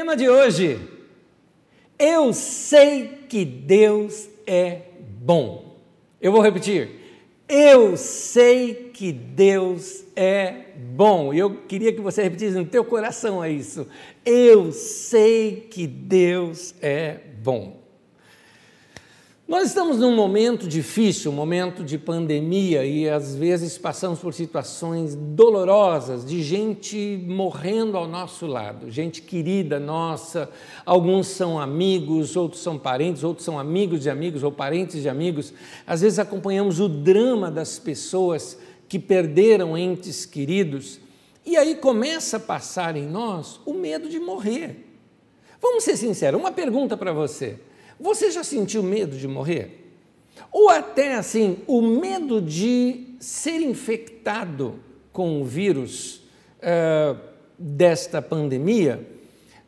Tema de hoje: Eu sei que Deus é bom. Eu vou repetir. Eu sei que Deus é bom. E eu queria que você repetisse no teu coração é isso. Eu sei que Deus é bom. Nós estamos num momento difícil, um momento de pandemia, e às vezes passamos por situações dolorosas de gente morrendo ao nosso lado, gente querida nossa. Alguns são amigos, outros são parentes, outros são amigos de amigos ou parentes de amigos. Às vezes acompanhamos o drama das pessoas que perderam entes queridos, e aí começa a passar em nós o medo de morrer. Vamos ser sinceros, uma pergunta para você. Você já sentiu medo de morrer? Ou até assim, o medo de ser infectado com o vírus uh, desta pandemia?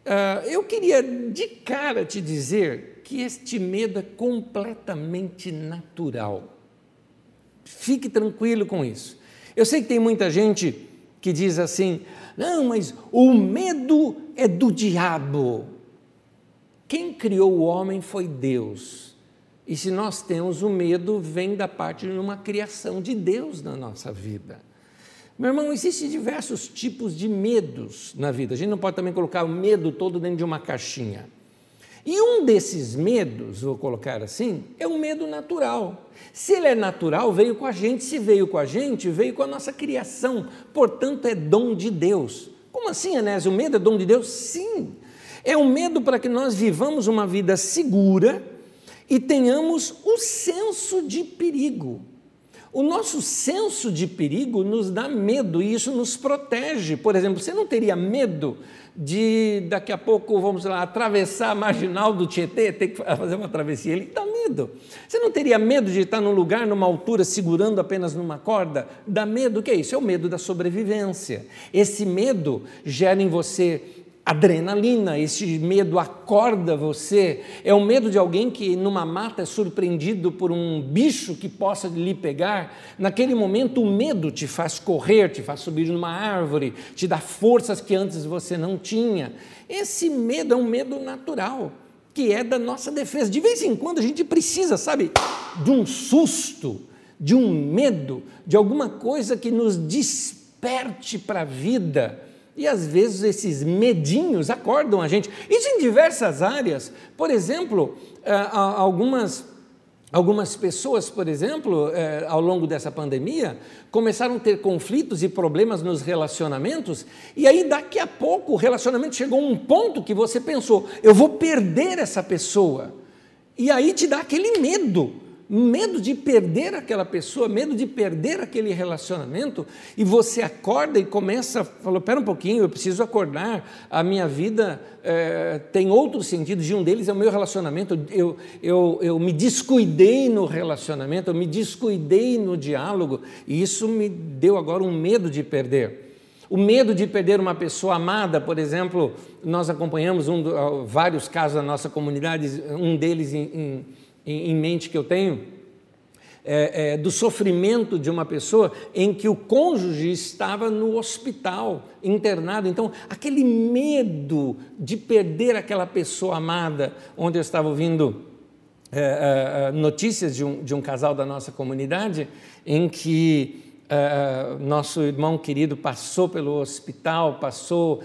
Uh, eu queria de cara te dizer que este medo é completamente natural. Fique tranquilo com isso. Eu sei que tem muita gente que diz assim: não, mas o medo é do diabo. Quem criou o homem foi Deus. E se nós temos o medo, vem da parte de uma criação de Deus na nossa vida. Meu irmão, existem diversos tipos de medos na vida. A gente não pode também colocar o medo todo dentro de uma caixinha. E um desses medos, vou colocar assim, é um medo natural. Se ele é natural, veio com a gente. Se veio com a gente, veio com a nossa criação. Portanto, é dom de Deus. Como assim, Anésio? O medo é dom de Deus? Sim. É um medo para que nós vivamos uma vida segura e tenhamos o senso de perigo. O nosso senso de perigo nos dá medo e isso nos protege. Por exemplo, você não teria medo de daqui a pouco, vamos lá, atravessar a marginal do Tietê, ter que fazer uma travessia? Ele dá medo. Você não teria medo de estar num lugar, numa altura, segurando apenas numa corda? Dá medo. O que é isso? É o medo da sobrevivência. Esse medo gera em você adrenalina, esse medo acorda você. É o medo de alguém que numa mata é surpreendido por um bicho que possa lhe pegar. Naquele momento, o medo te faz correr, te faz subir numa árvore, te dá forças que antes você não tinha. Esse medo é um medo natural, que é da nossa defesa. De vez em quando a gente precisa, sabe, de um susto, de um medo, de alguma coisa que nos desperte para a vida e às vezes esses medinhos acordam a gente. Isso em diversas áreas. Por exemplo, eh, algumas, algumas pessoas, por exemplo, eh, ao longo dessa pandemia, começaram a ter conflitos e problemas nos relacionamentos, e aí daqui a pouco o relacionamento chegou a um ponto que você pensou: eu vou perder essa pessoa. E aí te dá aquele medo medo de perder aquela pessoa, medo de perder aquele relacionamento, e você acorda e começa, falou, espera um pouquinho, eu preciso acordar, a minha vida é, tem outros sentidos, e um deles é o meu relacionamento, eu, eu, eu me descuidei no relacionamento, eu me descuidei no diálogo, e isso me deu agora um medo de perder. O medo de perder uma pessoa amada, por exemplo, nós acompanhamos um, vários casos na nossa comunidade, um deles em, em em, mente que eu tenho, é, é, do sofrimento de uma pessoa em que o cônjuge estava no hospital, internado. Então, aquele medo de perder aquela pessoa amada, onde eu estava ouvindo é, é, é notícias de um, de um casal da nossa comunidade, em que é, nosso irmão querido passou pelo hospital, passou,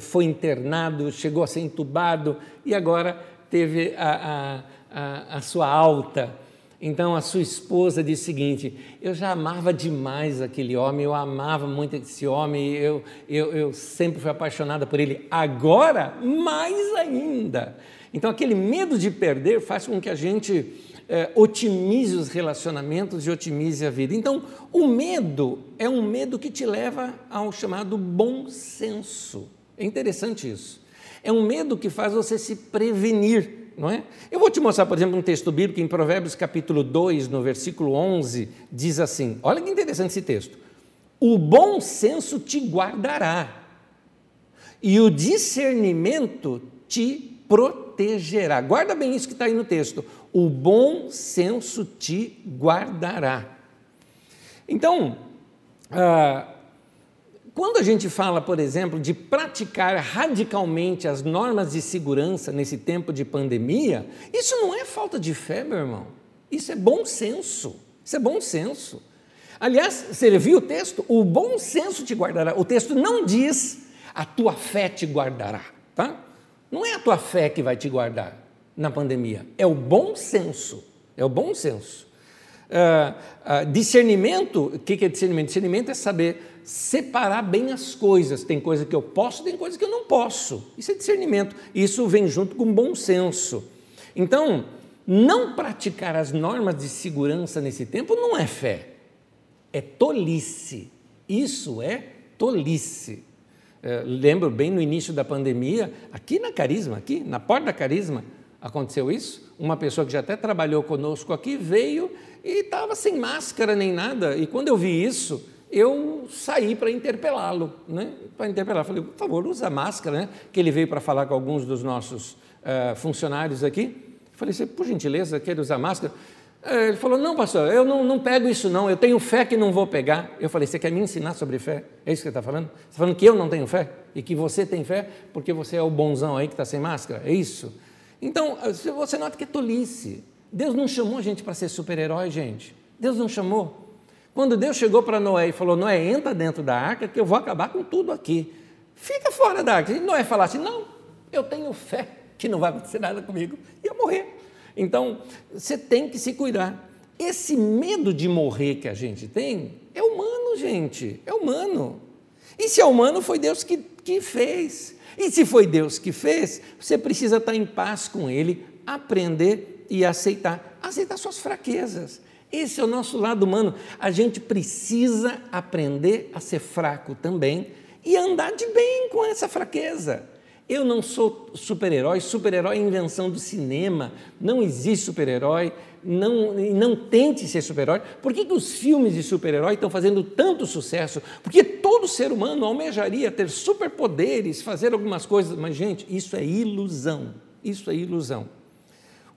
foi internado, chegou a ser entubado e agora teve a, a a, sua alta. Então a sua esposa disse o seguinte: Eu já amava demais aquele homem, eu amava muito esse homem, eu, eu, eu sempre fui apaixonada por ele, agora mais ainda. Então aquele medo de perder faz com que a gente é, otimize os relacionamentos e otimize a vida. Então o medo é um medo que te leva ao chamado bom senso. É interessante isso. É um medo que faz você se prevenir não é? Eu vou te mostrar, por exemplo, um texto bíblico em Provérbios capítulo 2, no versículo 11, diz assim: olha que interessante esse texto. O bom senso te guardará, e o discernimento te protegerá. Guarda bem isso que está aí no texto. O bom senso te guardará. Então, ah, quando a gente fala, por exemplo, de praticar radicalmente as normas de segurança nesse tempo de pandemia, isso não é falta de fé, meu irmão. Isso é bom senso. Isso é bom senso. Aliás, você viu o texto? O bom senso te guardará. O texto não diz a tua fé te guardará, tá? Não é a tua fé que vai te guardar na pandemia, é o bom senso. É o bom senso. Uh, uh, discernimento, o que é discernimento? Discernimento é saber separar bem as coisas. Tem coisa que eu posso, tem coisa que eu não posso. Isso é discernimento. Isso vem junto com bom senso. Então, não praticar as normas de segurança nesse tempo não é fé, é tolice. Isso é tolice. É, lembro bem no início da pandemia, aqui na Carisma, aqui na porta da Carisma, aconteceu isso. Uma pessoa que já até trabalhou conosco aqui veio e estava sem máscara nem nada. E quando eu vi isso, eu saí para interpelá-lo, né? Para interpelar, falei, por favor, usa máscara, né? Que ele veio para falar com alguns dos nossos uh, funcionários aqui. Falei, você, por gentileza, quer usar máscara? É, ele falou, não, pastor, eu não, não pego isso não, eu tenho fé que não vou pegar. Eu falei, você quer me ensinar sobre fé? É isso que você está falando? Você está falando que eu não tenho fé? E que você tem fé porque você é o bonzão aí que está sem máscara? É isso? Então, você nota que é tolice. Deus não chamou a gente para ser super-herói, gente. Deus não chamou. Quando Deus chegou para Noé e falou, Noé, entra dentro da arca que eu vou acabar com tudo aqui. Fica fora da arca. E Noé falasse, não, eu tenho fé que não vai acontecer nada comigo, ia morrer. Então, você tem que se cuidar. Esse medo de morrer que a gente tem é humano, gente, é humano. E se é humano, foi Deus que, que fez. E se foi Deus que fez, você precisa estar em paz com Ele, aprender e aceitar. Aceitar suas fraquezas. Esse é o nosso lado humano. A gente precisa aprender a ser fraco também e andar de bem com essa fraqueza. Eu não sou super-herói, super-herói é invenção do cinema, não existe super-herói, não, não tente ser super-herói. Por que, que os filmes de super-herói estão fazendo tanto sucesso? Porque todo ser humano almejaria ter superpoderes, fazer algumas coisas, mas, gente, isso é ilusão, isso é ilusão.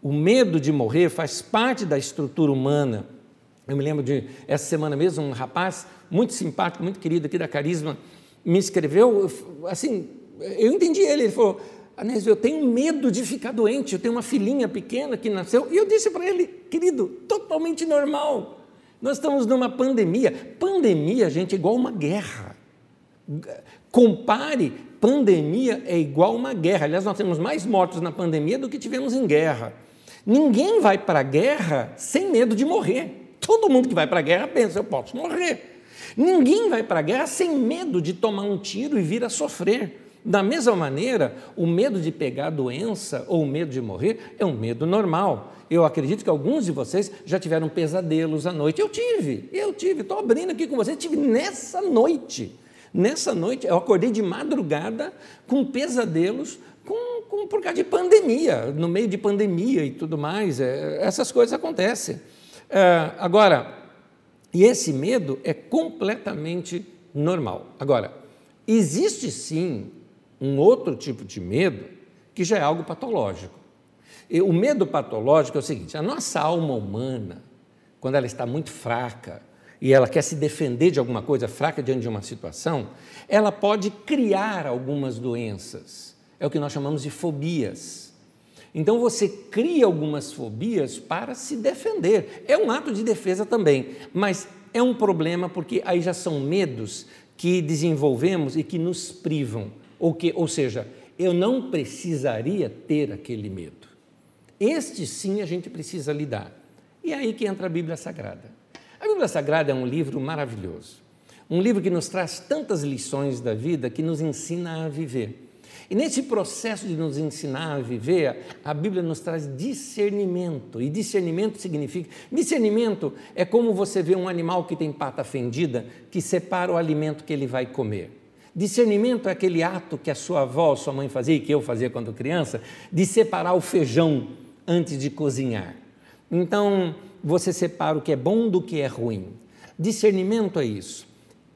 O medo de morrer faz parte da estrutura humana. Eu me lembro de, essa semana mesmo, um rapaz muito simpático, muito querido aqui da Carisma, me escreveu, assim, eu entendi ele, ele falou, Anésio, eu tenho medo de ficar doente, eu tenho uma filhinha pequena que nasceu, e eu disse para ele, querido, totalmente normal, nós estamos numa pandemia, pandemia, gente, é igual uma guerra, compare, pandemia é igual uma guerra, aliás, nós temos mais mortos na pandemia do que tivemos em guerra, ninguém vai para a guerra sem medo de morrer, todo mundo que vai para a guerra pensa, eu posso morrer, Ninguém vai para a guerra sem medo de tomar um tiro e vir a sofrer. Da mesma maneira, o medo de pegar a doença ou o medo de morrer é um medo normal. Eu acredito que alguns de vocês já tiveram pesadelos à noite. Eu tive, eu tive, estou abrindo aqui com vocês, tive nessa noite. Nessa noite, eu acordei de madrugada com pesadelos com, com, por causa de pandemia, no meio de pandemia e tudo mais. É, essas coisas acontecem. É, agora, e esse medo é completamente normal. Agora, existe sim um outro tipo de medo que já é algo patológico. E o medo patológico é o seguinte: a nossa alma humana, quando ela está muito fraca e ela quer se defender de alguma coisa fraca diante de uma situação, ela pode criar algumas doenças. É o que nós chamamos de fobias. Então você cria algumas fobias para se defender. É um ato de defesa também, mas é um problema porque aí já são medos que desenvolvemos e que nos privam. Ou, que, ou seja, eu não precisaria ter aquele medo. Este sim a gente precisa lidar. E é aí que entra a Bíblia Sagrada. A Bíblia Sagrada é um livro maravilhoso. Um livro que nos traz tantas lições da vida que nos ensina a viver. E nesse processo de nos ensinar a viver, a Bíblia nos traz discernimento. E discernimento significa. Discernimento é como você vê um animal que tem pata fendida, que separa o alimento que ele vai comer. Discernimento é aquele ato que a sua avó, sua mãe fazia e que eu fazia quando criança, de separar o feijão antes de cozinhar. Então, você separa o que é bom do que é ruim. Discernimento é isso.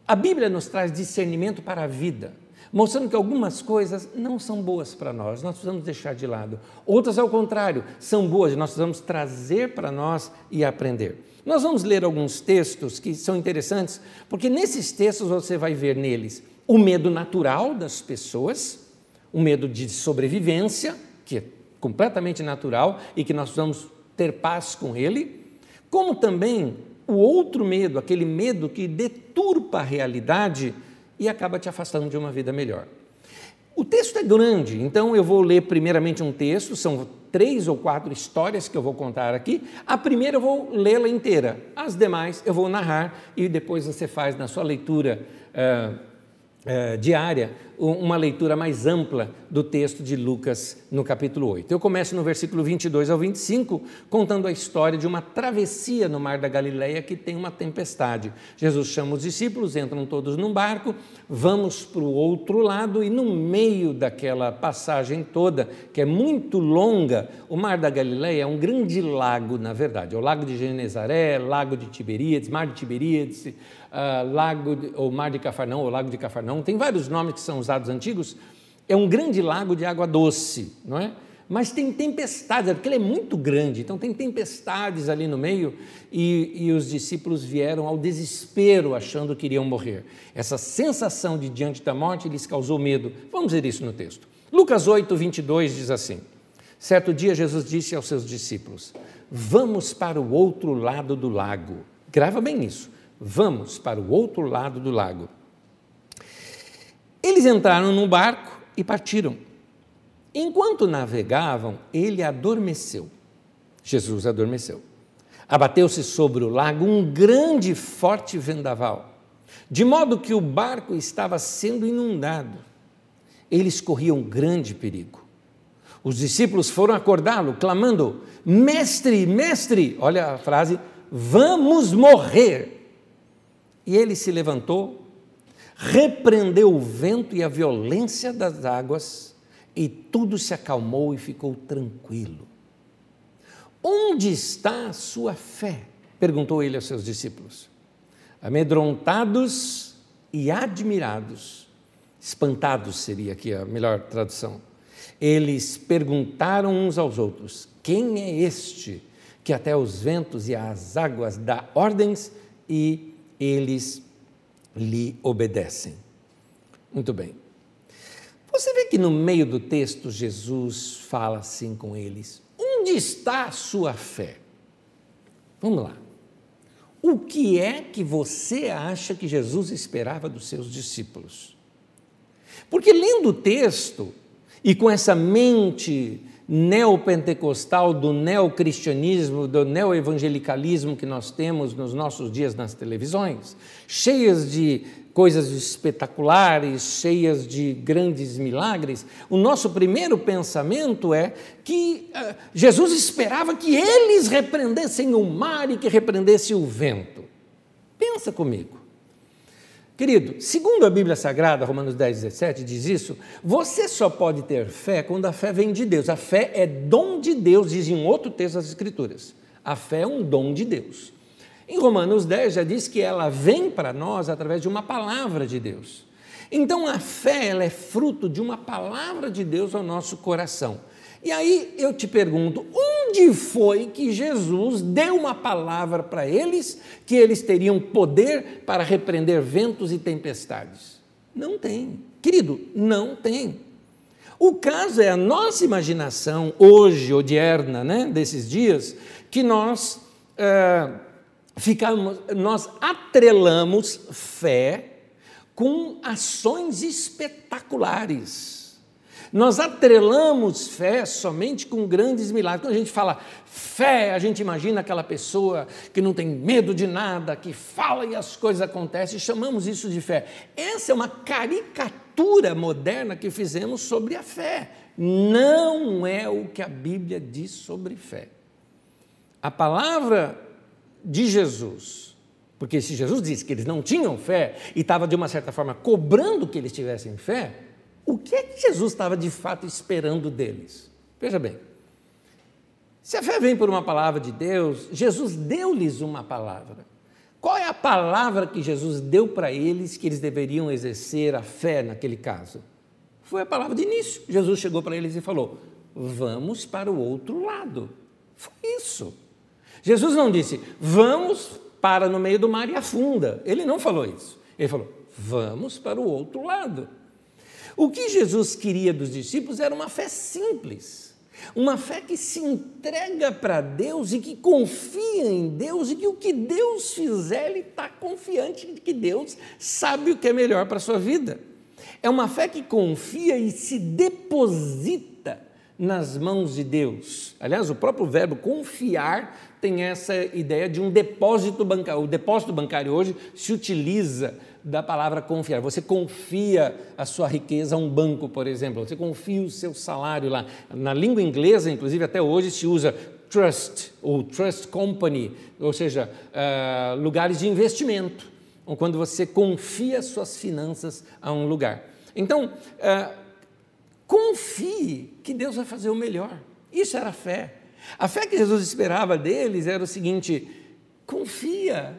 A Bíblia nos traz discernimento para a vida, mostrando que algumas coisas não são boas para nós, nós precisamos deixar de lado. Outras, ao contrário, são boas, nós precisamos trazer para nós e aprender. Nós vamos ler alguns textos que são interessantes, porque nesses textos você vai ver neles o medo natural das pessoas, o medo de sobrevivência, que é completamente natural e que nós precisamos ter paz com ele, como também o outro medo, aquele medo que deturpa a realidade e acaba te afastando de uma vida melhor. O texto é grande, então eu vou ler primeiramente um texto, são três ou quatro histórias que eu vou contar aqui. A primeira eu vou lê-la inteira, as demais eu vou narrar e depois você faz na sua leitura. Uh, eh, diária uma leitura mais ampla do texto de Lucas no capítulo 8. Eu começo no versículo 22 ao 25, contando a história de uma travessia no mar da Galileia que tem uma tempestade. Jesus chama os discípulos, entram todos num barco, vamos para o outro lado e no meio daquela passagem toda, que é muito longa, o mar da Galileia é um grande lago, na verdade. É o lago de Genezaré, lago de Tiberíades, mar de Tiberíades, uh, lago de, ou mar de Cafarnão, ou lago de Cafarnão, tem vários nomes que são usados antigos. É um grande lago de água doce, não é? Mas tem tempestades, é porque ele é muito grande, então tem tempestades ali no meio, e, e os discípulos vieram ao desespero, achando que iriam morrer. Essa sensação de diante da morte lhes causou medo. Vamos ver isso no texto. Lucas 8, 22 diz assim: Certo dia Jesus disse aos seus discípulos: Vamos para o outro lado do lago. Grava bem isso. Vamos para o outro lado do lago. Eles entraram num barco e partiram. Enquanto navegavam, ele adormeceu. Jesus adormeceu. Abateu-se sobre o lago um grande e forte vendaval, de modo que o barco estava sendo inundado. Eles corriam grande perigo. Os discípulos foram acordá-lo, clamando: Mestre, mestre, olha a frase, vamos morrer. E ele se levantou, repreendeu o vento e a violência das águas, e tudo se acalmou e ficou tranquilo. Onde está a sua fé? perguntou ele aos seus discípulos. Amedrontados e admirados, espantados seria aqui a melhor tradução. Eles perguntaram uns aos outros: Quem é este que até os ventos e as águas dá ordens e eles lhe obedecem. Muito bem. Você vê que no meio do texto Jesus fala assim com eles: onde está a sua fé? Vamos lá. O que é que você acha que Jesus esperava dos seus discípulos? Porque lendo o texto e com essa mente neopentecostal, do neocristianismo, do neoevangelicalismo que nós temos nos nossos dias nas televisões, cheias de coisas espetaculares, cheias de grandes milagres, o nosso primeiro pensamento é que uh, Jesus esperava que eles repreendessem o mar e que repreendesse o vento. Pensa comigo. Querido, segundo a Bíblia Sagrada, Romanos 10, 17, diz isso, você só pode ter fé quando a fé vem de Deus. A fé é dom de Deus, diz em outro texto das Escrituras. A fé é um dom de Deus. Em Romanos 10 já diz que ela vem para nós através de uma palavra de Deus. Então a fé ela é fruto de uma palavra de Deus ao nosso coração. E aí eu te pergunto, onde foi que Jesus deu uma palavra para eles que eles teriam poder para repreender ventos e tempestades? Não tem. Querido, não tem. O caso é a nossa imaginação, hoje, odierna, né, desses dias, que nós é, ficamos, nós atrelamos fé com ações espetaculares. Nós atrelamos fé somente com grandes milagres. Quando a gente fala fé, a gente imagina aquela pessoa que não tem medo de nada, que fala e as coisas acontecem, chamamos isso de fé. Essa é uma caricatura moderna que fizemos sobre a fé. Não é o que a Bíblia diz sobre fé. A palavra de Jesus, porque se Jesus disse que eles não tinham fé e estava de uma certa forma cobrando que eles tivessem fé, o que é que Jesus estava de fato esperando deles? Veja bem, se a fé vem por uma palavra de Deus, Jesus deu-lhes uma palavra. Qual é a palavra que Jesus deu para eles que eles deveriam exercer a fé naquele caso? Foi a palavra de início. Jesus chegou para eles e falou: Vamos para o outro lado. Foi isso. Jesus não disse, vamos para no meio do mar e afunda. Ele não falou isso. Ele falou, vamos para o outro lado. O que Jesus queria dos discípulos era uma fé simples, uma fé que se entrega para Deus e que confia em Deus e que o que Deus fizer, ele está confiante de que Deus sabe o que é melhor para a sua vida. É uma fé que confia e se deposita nas mãos de Deus. Aliás, o próprio verbo confiar tem essa ideia de um depósito bancário. O depósito bancário hoje se utiliza da palavra confiar. Você confia a sua riqueza a um banco, por exemplo. Você confia o seu salário lá. Na língua inglesa, inclusive, até hoje se usa trust ou trust company, ou seja, uh, lugares de investimento, ou quando você confia suas finanças a um lugar. Então, uh, confie que Deus vai fazer o melhor. Isso era fé. A fé que Jesus esperava deles era o seguinte: confia,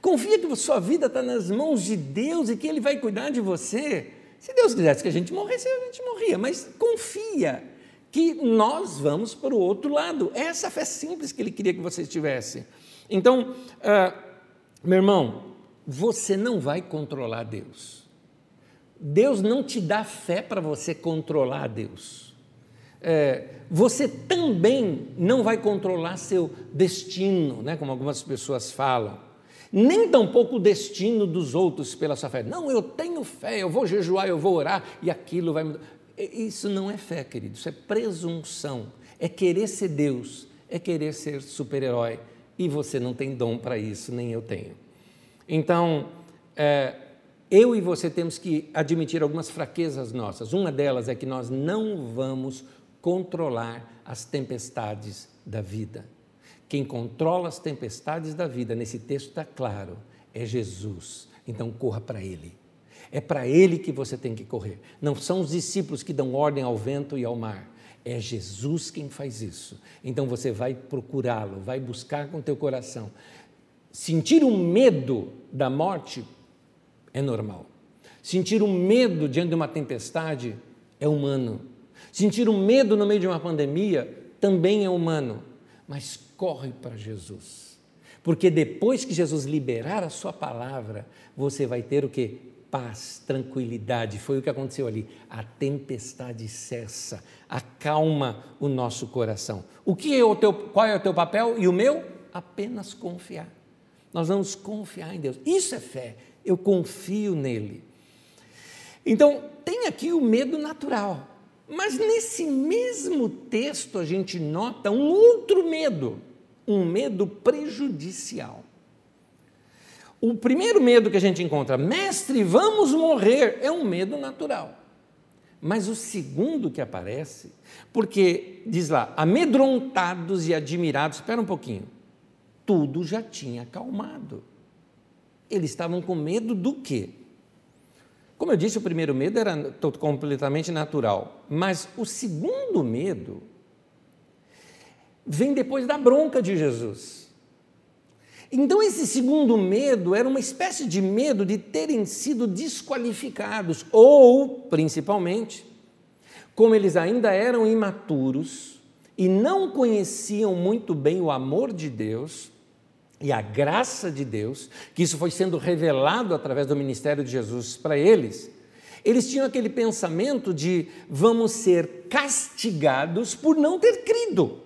confia que sua vida está nas mãos de Deus e que Ele vai cuidar de você. Se Deus quisesse que a gente morresse, a gente morria, mas confia que nós vamos para o outro lado. Essa fé simples que Ele queria que você tivesse. Então, uh, meu irmão, você não vai controlar Deus. Deus não te dá fé para você controlar Deus. É, você também não vai controlar seu destino, né, como algumas pessoas falam, nem tampouco o destino dos outros pela sua fé. Não, eu tenho fé, eu vou jejuar, eu vou orar e aquilo vai mudar. Isso não é fé, querido, isso é presunção, é querer ser Deus, é querer ser super-herói e você não tem dom para isso, nem eu tenho. Então, é, eu e você temos que admitir algumas fraquezas nossas. Uma delas é que nós não vamos controlar as tempestades da vida. Quem controla as tempestades da vida, nesse texto está claro, é Jesus. Então corra para Ele. É para Ele que você tem que correr. Não são os discípulos que dão ordem ao vento e ao mar. É Jesus quem faz isso. Então você vai procurá-lo, vai buscar com teu coração. Sentir o medo da morte é normal. Sentir o medo diante de uma tempestade é humano. Sentir o medo no meio de uma pandemia também é humano. Mas corre para Jesus. Porque depois que Jesus liberar a sua palavra, você vai ter o que? Paz, tranquilidade. Foi o que aconteceu ali. A tempestade cessa, acalma o nosso coração. O que é o teu, qual é o teu papel e o meu? Apenas confiar. Nós vamos confiar em Deus. Isso é fé eu confio nele. Então, tem aqui o medo natural. Mas nesse mesmo texto a gente nota um outro medo, um medo prejudicial. O primeiro medo que a gente encontra, mestre, vamos morrer, é um medo natural. Mas o segundo que aparece, porque diz lá, amedrontados e admirados, espera um pouquinho, tudo já tinha acalmado. Eles estavam com medo do quê? Como eu disse, o primeiro medo era completamente natural, mas o segundo medo vem depois da bronca de Jesus. Então, esse segundo medo era uma espécie de medo de terem sido desqualificados, ou, principalmente, como eles ainda eram imaturos e não conheciam muito bem o amor de Deus, e a graça de Deus, que isso foi sendo revelado através do ministério de Jesus para eles, eles tinham aquele pensamento de vamos ser castigados por não ter crido.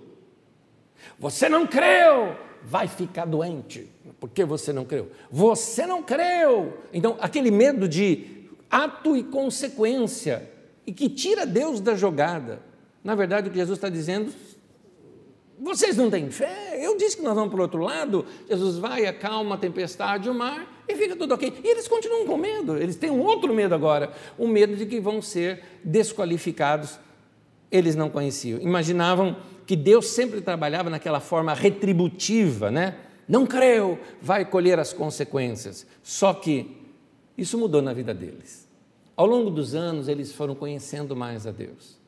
Você não creu, vai ficar doente. Por que você não creu? Você não creu. Então, aquele medo de ato e consequência, e que tira Deus da jogada. Na verdade, o que Jesus está dizendo, vocês não têm fé? Eu disse que nós vamos para o outro lado. Jesus vai, acalma a tempestade, o mar e fica tudo ok. E eles continuam com medo. Eles têm um outro medo agora: o medo de que vão ser desqualificados. Eles não conheciam. Imaginavam que Deus sempre trabalhava naquela forma retributiva, né? Não creu, vai colher as consequências. Só que isso mudou na vida deles. Ao longo dos anos, eles foram conhecendo mais a Deus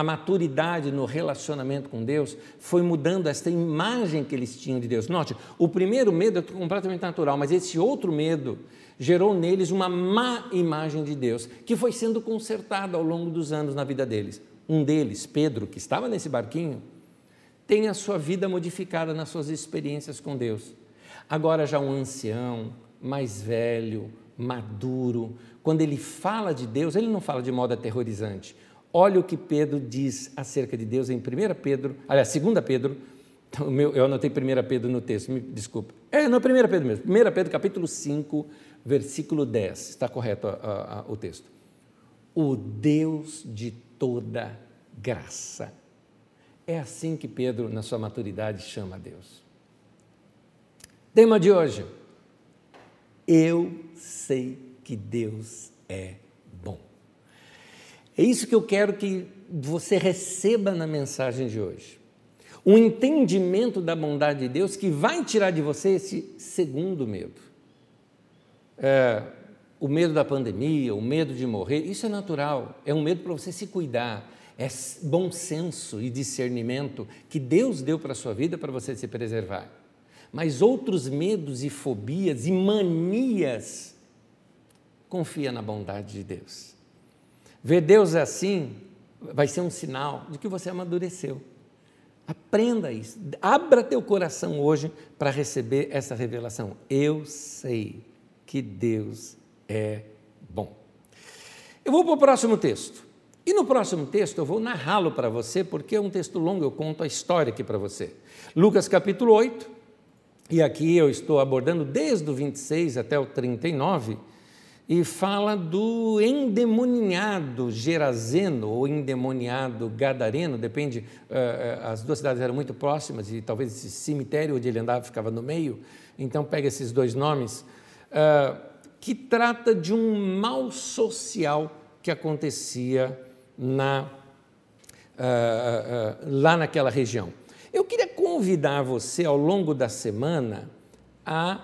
a maturidade no relacionamento com Deus foi mudando esta imagem que eles tinham de Deus. Note, o primeiro medo é completamente natural, mas esse outro medo gerou neles uma má imagem de Deus, que foi sendo consertada ao longo dos anos na vida deles. Um deles, Pedro, que estava nesse barquinho, tem a sua vida modificada nas suas experiências com Deus. Agora já um ancião, mais velho, maduro. Quando ele fala de Deus, ele não fala de modo aterrorizante. Olha o que Pedro diz acerca de Deus em 1 Pedro, aliás, 2 Pedro, então, eu anotei 1 Pedro no texto, me desculpa. É, não, 1 Pedro mesmo. 1 Pedro, capítulo 5, versículo 10. Está correto a, a, o texto. O Deus de toda graça. É assim que Pedro, na sua maturidade, chama a Deus. Tema de hoje. Eu sei que Deus é bom. É isso que eu quero que você receba na mensagem de hoje. Um entendimento da bondade de Deus que vai tirar de você esse segundo medo. É, o medo da pandemia, o medo de morrer, isso é natural, é um medo para você se cuidar, é bom senso e discernimento que Deus deu para a sua vida para você se preservar. Mas outros medos e fobias e manias, confia na bondade de Deus. Ver Deus assim vai ser um sinal de que você amadureceu. Aprenda isso. Abra teu coração hoje para receber essa revelação. Eu sei que Deus é bom. Eu vou para o próximo texto. E no próximo texto eu vou narrá-lo para você, porque é um texto longo, eu conto a história aqui para você. Lucas capítulo 8, e aqui eu estou abordando desde o 26 até o 39, e fala do endemoniado Gerazeno, ou endemoniado Gadareno, depende, uh, as duas cidades eram muito próximas, e talvez esse cemitério onde ele andava ficava no meio, então pega esses dois nomes, uh, que trata de um mal social que acontecia na, lá naquela região. Eu queria convidar você ao longo da semana a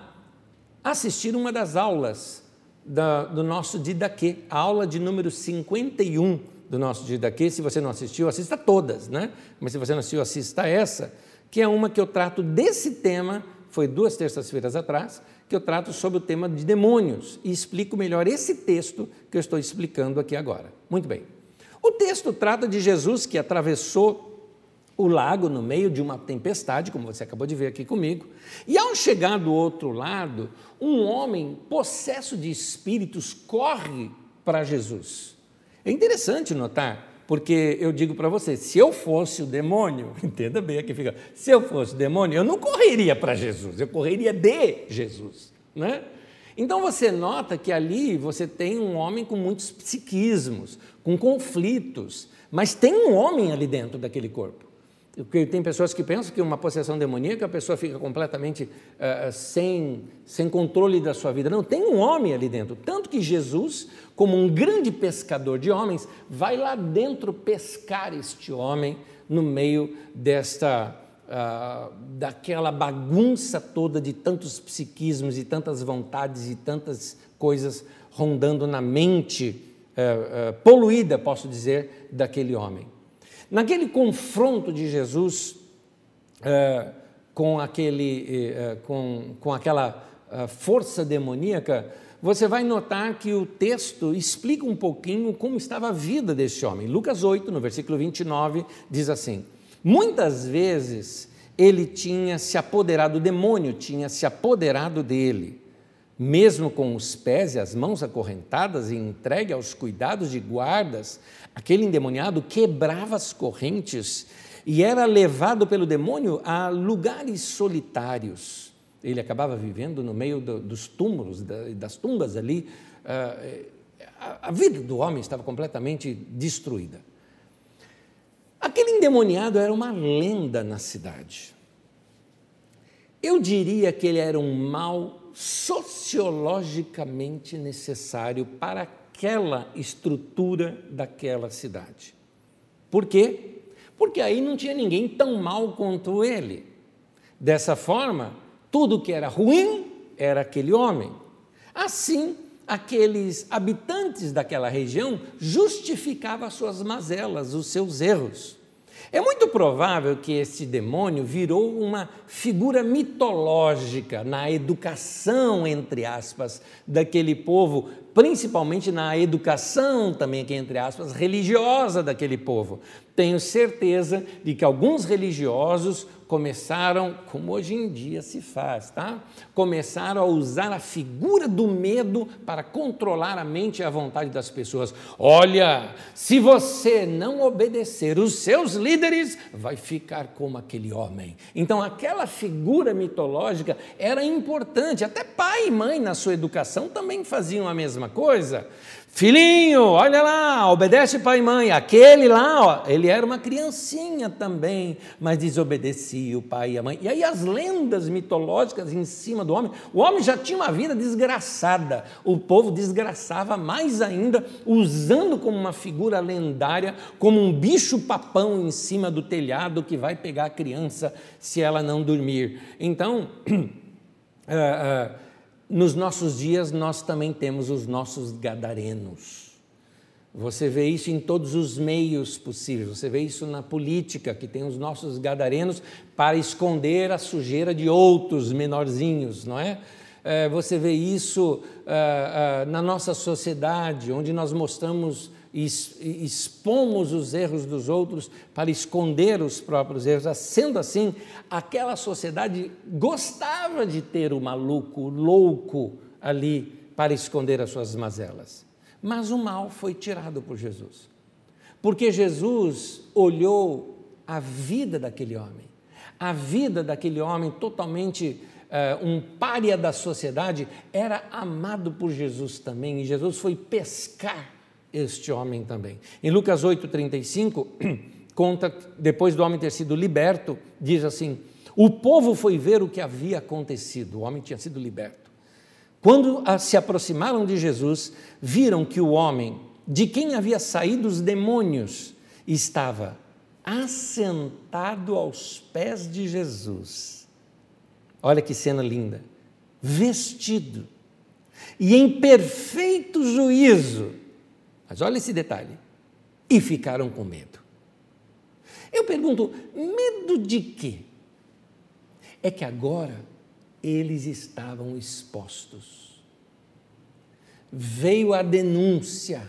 assistir uma das aulas da, do nosso Didaquê, a aula de número 51 do nosso Didaquê. Se você não assistiu, assista todas, né? Mas se você não assistiu, assista essa, que é uma que eu trato desse tema, foi duas terças-feiras atrás, que eu trato sobre o tema de demônios e explico melhor esse texto que eu estou explicando aqui agora. Muito bem. O texto trata de Jesus que atravessou o lago no meio de uma tempestade, como você acabou de ver aqui comigo, e ao chegar do outro lado, um homem possesso de espíritos corre para Jesus. É interessante notar, porque eu digo para você, se eu fosse o demônio, entenda bem aqui fica, se eu fosse o demônio, eu não correria para Jesus, eu correria de Jesus, né? Então você nota que ali você tem um homem com muitos psiquismos, com conflitos, mas tem um homem ali dentro daquele corpo. Porque tem pessoas que pensam que uma possessão demoníaca a pessoa fica completamente uh, sem, sem controle da sua vida. Não, tem um homem ali dentro. Tanto que Jesus, como um grande pescador de homens, vai lá dentro pescar este homem no meio desta ah, daquela bagunça toda de tantos psiquismos e tantas vontades e tantas coisas rondando na mente ah, poluída, posso dizer, daquele homem. Naquele confronto de Jesus com, aquele, eh, com, com aquela força demoníaca, você vai notar que o texto explica um pouquinho como estava a vida desse homem. Lucas 8, no versículo 29, diz assim: Muitas vezes ele tinha se apoderado, o demônio tinha se apoderado dele, mesmo com os pés e as mãos acorrentadas e entregue aos cuidados de guardas, aquele endemoniado quebrava as correntes e era levado pelo demônio a lugares solitários. Ele acabava vivendo no meio do, dos túmulos, das tumbas ali. Ah, a vida do homem estava completamente destruída. Aquele endemoniado era uma lenda na cidade. Eu diria que ele era um mal sociologicamente necessário para aquela estrutura daquela cidade. Por quê? Porque aí não tinha ninguém tão mal quanto ele. Dessa forma, tudo que era ruim era aquele homem. Assim, aqueles habitantes daquela região justificavam as suas mazelas, os seus erros. É muito provável que esse demônio virou uma figura mitológica na educação, entre aspas, daquele povo principalmente na educação, também aqui entre aspas, religiosa daquele povo. Tenho certeza de que alguns religiosos começaram, como hoje em dia se faz, tá? Começaram a usar a figura do medo para controlar a mente e a vontade das pessoas. Olha, se você não obedecer os seus líderes, vai ficar como aquele homem. Então, aquela figura mitológica era importante. Até pai e mãe na sua educação também faziam a mesma coisa. Filhinho, olha lá, obedece pai e mãe. Aquele lá, ó, ele era uma criancinha também, mas desobedecia o pai e a mãe. E aí as lendas mitológicas em cima do homem. O homem já tinha uma vida desgraçada. O povo desgraçava mais ainda, usando como uma figura lendária, como um bicho papão em cima do telhado que vai pegar a criança se ela não dormir. Então, uh, uh, nos nossos dias nós também temos os nossos gadarenos. Você vê isso em todos os meios possíveis. Você vê isso na política, que tem os nossos gadarenos para esconder a sujeira de outros menorzinhos, não é? é você vê isso ah, ah, na nossa sociedade, onde nós mostramos expomos os erros dos outros para esconder os próprios erros. Sendo assim, aquela sociedade gostava de ter o maluco, o louco ali para esconder as suas mazelas. Mas o mal foi tirado por Jesus. Porque Jesus olhou a vida daquele homem, a vida daquele homem totalmente uh, um pária da sociedade, era amado por Jesus também, e Jesus foi pescar este homem também. Em Lucas 8,35, conta, depois do homem ter sido liberto, diz assim: O povo foi ver o que havia acontecido, o homem tinha sido liberto. Quando se aproximaram de Jesus, viram que o homem, de quem havia saído os demônios, estava assentado aos pés de Jesus. Olha que cena linda! Vestido e em perfeito juízo mas olha esse detalhe. E ficaram com medo. Eu pergunto, medo de quê? É que agora eles estavam expostos. Veio a denúncia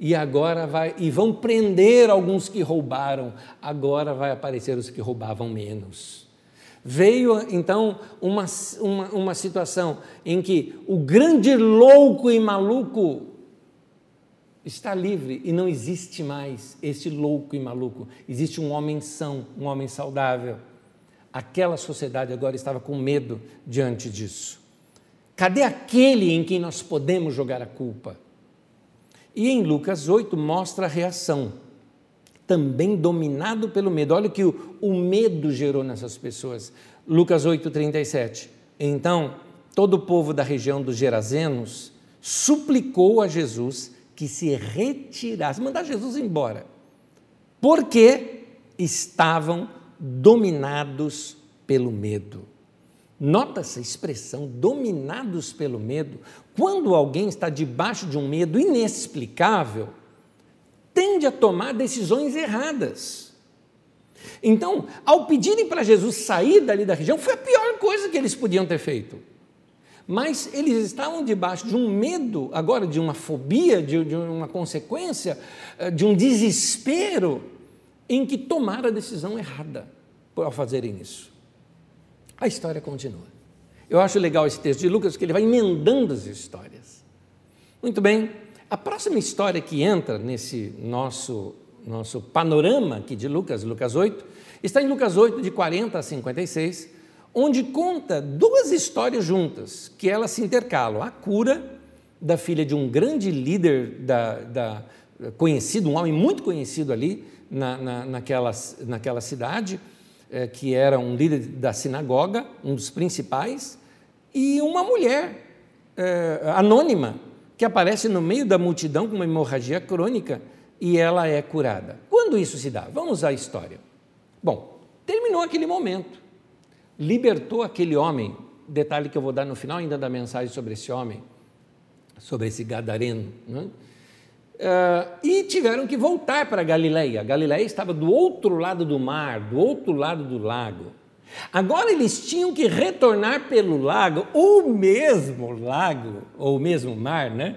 e agora vai e vão prender alguns que roubaram, agora vai aparecer os que roubavam menos. Veio então uma, uma, uma situação em que o grande louco e maluco está livre e não existe mais este louco e maluco. Existe um homem são, um homem saudável. Aquela sociedade agora estava com medo diante disso. Cadê aquele em quem nós podemos jogar a culpa? E em Lucas 8 mostra a reação, também dominado pelo medo. Olha o que o, o medo gerou nessas pessoas. Lucas 8, 37. Então, todo o povo da região dos Gerazenos suplicou a Jesus que se retirasse, mandar Jesus embora, porque estavam dominados pelo medo. Nota essa expressão, dominados pelo medo. Quando alguém está debaixo de um medo inexplicável, tende a tomar decisões erradas. Então, ao pedirem para Jesus sair dali da região, foi a pior coisa que eles podiam ter feito mas eles estavam debaixo de um medo, agora de uma fobia, de, de uma consequência, eh, de um desespero, em que tomaram a decisão errada ao fazerem isso. A história continua. Eu acho legal esse texto de Lucas, que ele vai emendando as histórias. Muito bem, a próxima história que entra nesse nosso, nosso panorama aqui de Lucas, Lucas 8, está em Lucas 8, de 40 a 56, onde conta duas histórias juntas, que elas se intercalam. A cura da filha de um grande líder da, da conhecido, um homem muito conhecido ali na, na, naquela, naquela cidade, é, que era um líder da sinagoga, um dos principais, e uma mulher é, anônima que aparece no meio da multidão com uma hemorragia crônica e ela é curada. Quando isso se dá? Vamos à história. Bom, terminou aquele momento libertou aquele homem, detalhe que eu vou dar no final ainda da mensagem sobre esse homem, sobre esse gadareno, né? Uh, e tiveram que voltar para Galileia. Galileia estava do outro lado do mar, do outro lado do lago. Agora eles tinham que retornar pelo lago, o mesmo lago, ou o mesmo mar, né?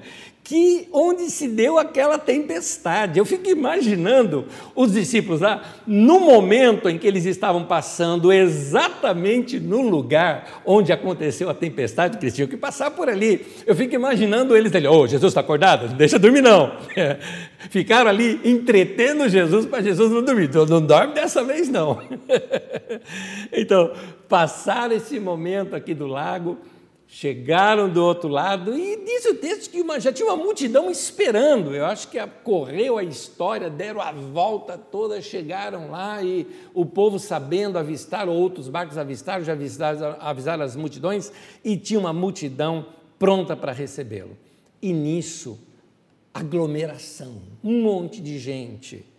Que onde se deu aquela tempestade. Eu fico imaginando os discípulos lá, no momento em que eles estavam passando exatamente no lugar onde aconteceu a tempestade, que eles tinham que passar por ali. Eu fico imaginando eles ali, ô, oh, Jesus está acordado? Deixa dormir não. Ficaram ali entretendo Jesus para Jesus não dormir. Então, não dorme dessa vez não. então, passaram esse momento aqui do lago, Chegaram do outro lado e diz o texto que uma, já tinha uma multidão esperando. Eu acho que correu a história, deram a volta toda, chegaram lá e o povo sabendo avistar, outros barcos avistaram, já avistaram, avisaram as multidões e tinha uma multidão pronta para recebê-lo. E nisso, aglomeração, um monte de gente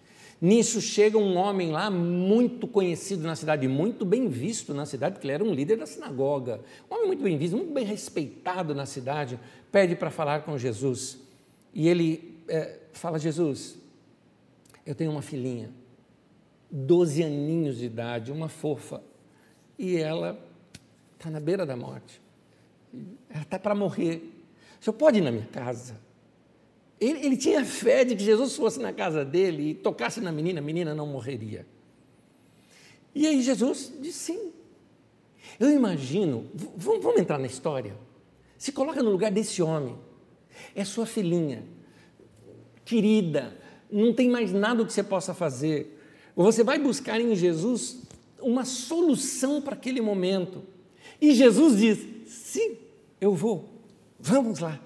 Nisso chega um homem lá muito conhecido na cidade, muito bem visto na cidade, porque ele era um líder da sinagoga. Um homem muito bem visto, muito bem respeitado na cidade, pede para falar com Jesus. E ele é, fala: Jesus, eu tenho uma filhinha, 12 aninhos de idade, uma fofa, e ela está na beira da morte. Ela está para morrer. O senhor pode ir na minha casa? Ele, ele tinha fé de que Jesus fosse na casa dele e tocasse na menina, a menina não morreria. E aí Jesus disse sim. Eu imagino, vamos, vamos entrar na história. Se coloca no lugar desse homem. É sua filhinha, querida, não tem mais nada que você possa fazer. Você vai buscar em Jesus uma solução para aquele momento. E Jesus diz: sim, eu vou, vamos lá.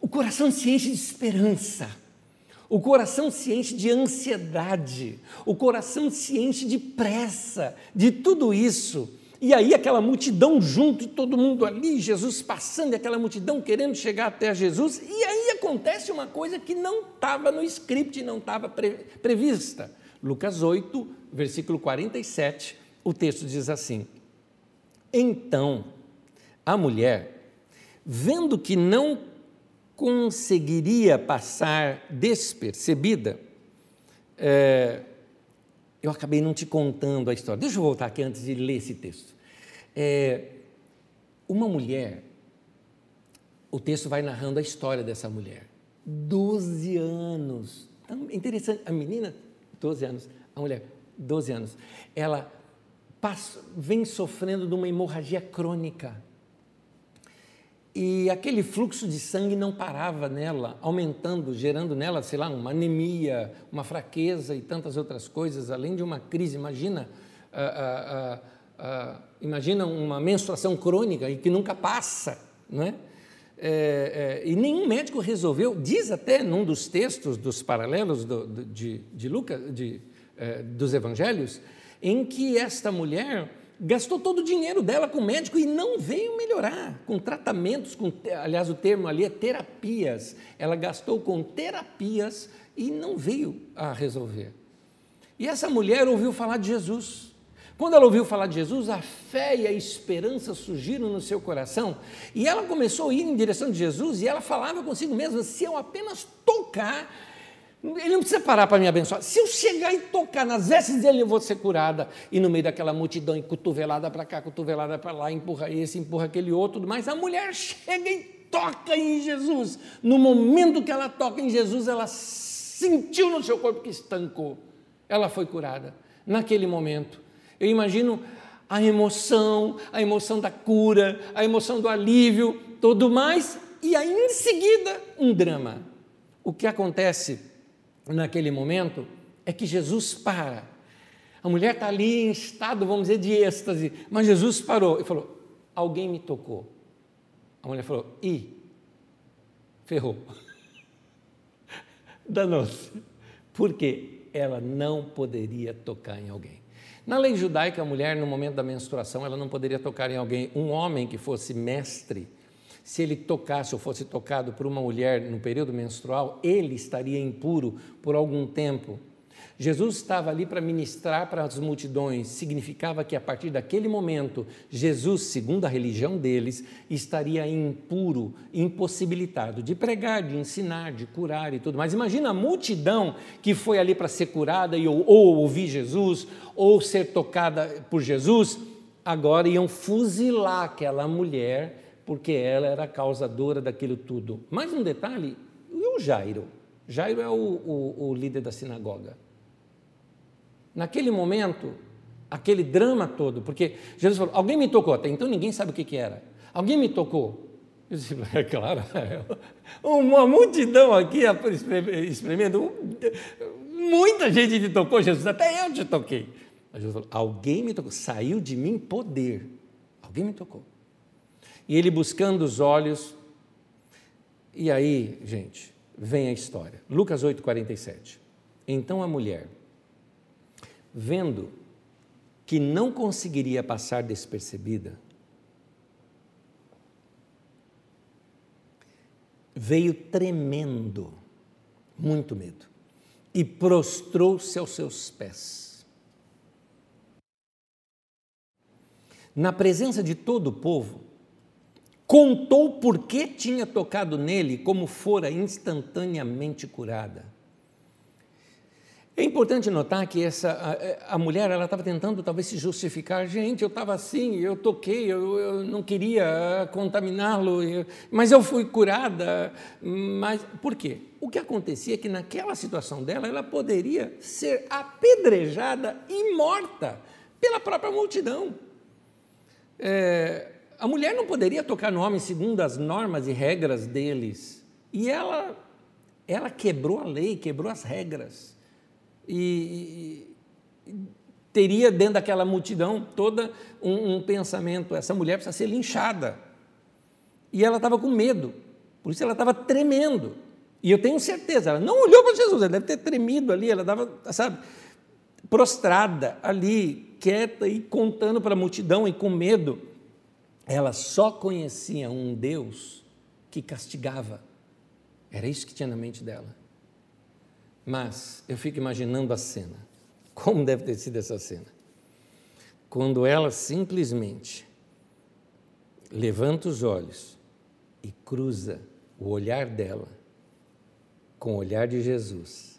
O coração se enche de esperança, o coração se enche de ansiedade, o coração se enche de pressa, de tudo isso. E aí aquela multidão junto, todo mundo ali, Jesus passando, e aquela multidão querendo chegar até Jesus, e aí acontece uma coisa que não estava no script, não estava pre prevista. Lucas 8, versículo 47, o texto diz assim: Então a mulher, vendo que não conseguiria passar despercebida, é, eu acabei não te contando a história. Deixa eu voltar aqui antes de ler esse texto. É, uma mulher, o texto vai narrando a história dessa mulher. Doze anos. Então, interessante, a menina, 12 anos, a mulher, 12 anos. Ela vem sofrendo de uma hemorragia crônica e aquele fluxo de sangue não parava nela, aumentando, gerando nela, sei lá, uma anemia, uma fraqueza e tantas outras coisas, além de uma crise. Imagina, uh, uh, uh, imagina uma menstruação crônica e que nunca passa, não é? É, é, e nenhum médico resolveu, diz até num dos textos dos paralelos do, de, de Lucas, de, é, dos evangelhos, em que esta mulher gastou todo o dinheiro dela com médico e não veio melhorar, com tratamentos, com, aliás, o termo ali é terapias. Ela gastou com terapias e não veio a resolver. E essa mulher ouviu falar de Jesus. Quando ela ouviu falar de Jesus, a fé e a esperança surgiram no seu coração e ela começou a ir em direção de Jesus e ela falava consigo mesma: se eu apenas tocar ele não precisa parar para me abençoar. Se eu chegar e tocar nas vestes dele, eu vou ser curada. E no meio daquela multidão, e cotovelada para cá, cotovelada para lá, empurra esse, empurra aquele outro, mas a mulher chega e toca em Jesus. No momento que ela toca em Jesus, ela sentiu no seu corpo que estancou. Ela foi curada. Naquele momento, eu imagino a emoção, a emoção da cura, a emoção do alívio, tudo mais, e aí em seguida um drama. O que acontece naquele momento é que Jesus para. A mulher está ali em estado, vamos dizer, de êxtase, mas Jesus parou e falou: Alguém me tocou. A mulher falou: Ih, ferrou. Danou-se. Por quê? Ela não poderia tocar em alguém. Na lei judaica, a mulher, no momento da menstruação, ela não poderia tocar em alguém. Um homem que fosse mestre se ele tocasse ou fosse tocado por uma mulher no período menstrual, ele estaria impuro por algum tempo. Jesus estava ali para ministrar para as multidões, significava que a partir daquele momento, Jesus, segundo a religião deles, estaria impuro, impossibilitado de pregar, de ensinar, de curar e tudo mais. Imagina a multidão que foi ali para ser curada e, ou, ou ouvir Jesus, ou ser tocada por Jesus, agora iam fuzilar aquela mulher, porque ela era a causadora daquilo tudo. Mais um detalhe: e o Jairo? Jairo é o, o, o líder da sinagoga naquele momento, aquele drama todo, porque Jesus falou: alguém me tocou, até então ninguém sabe o que, que era. Alguém me tocou. Eu disse, é claro, uma multidão aqui espremendo, muita gente te tocou, Jesus, até eu te toquei. Mas Jesus falou: alguém me tocou, saiu de mim poder, alguém me tocou. E ele buscando os olhos, e aí, gente, vem a história. Lucas 8, 47. Então a mulher, vendo que não conseguiria passar despercebida, veio tremendo, muito medo, e prostrou-se aos seus pés. Na presença de todo o povo, contou por que tinha tocado nele, como fora instantaneamente curada. É importante notar que essa, a, a mulher ela estava tentando talvez se justificar. Gente, eu estava assim, eu toquei, eu, eu não queria contaminá-lo, mas eu fui curada. Mas por quê? O que acontecia é que naquela situação dela, ela poderia ser apedrejada e morta pela própria multidão. É, a mulher não poderia tocar no homem segundo as normas e regras deles. E ela, ela quebrou a lei, quebrou as regras e, e teria dentro daquela multidão toda um, um, pensamento: essa mulher precisa ser linchada. E ela estava com medo, por isso ela estava tremendo. E eu tenho certeza, ela não olhou para Jesus, ela deve ter tremido ali, ela estava, sabe, prostrada ali, quieta e contando para a multidão e com medo. Ela só conhecia um Deus que castigava. Era isso que tinha na mente dela. Mas eu fico imaginando a cena. Como deve ter sido essa cena? Quando ela simplesmente levanta os olhos e cruza o olhar dela com o olhar de Jesus,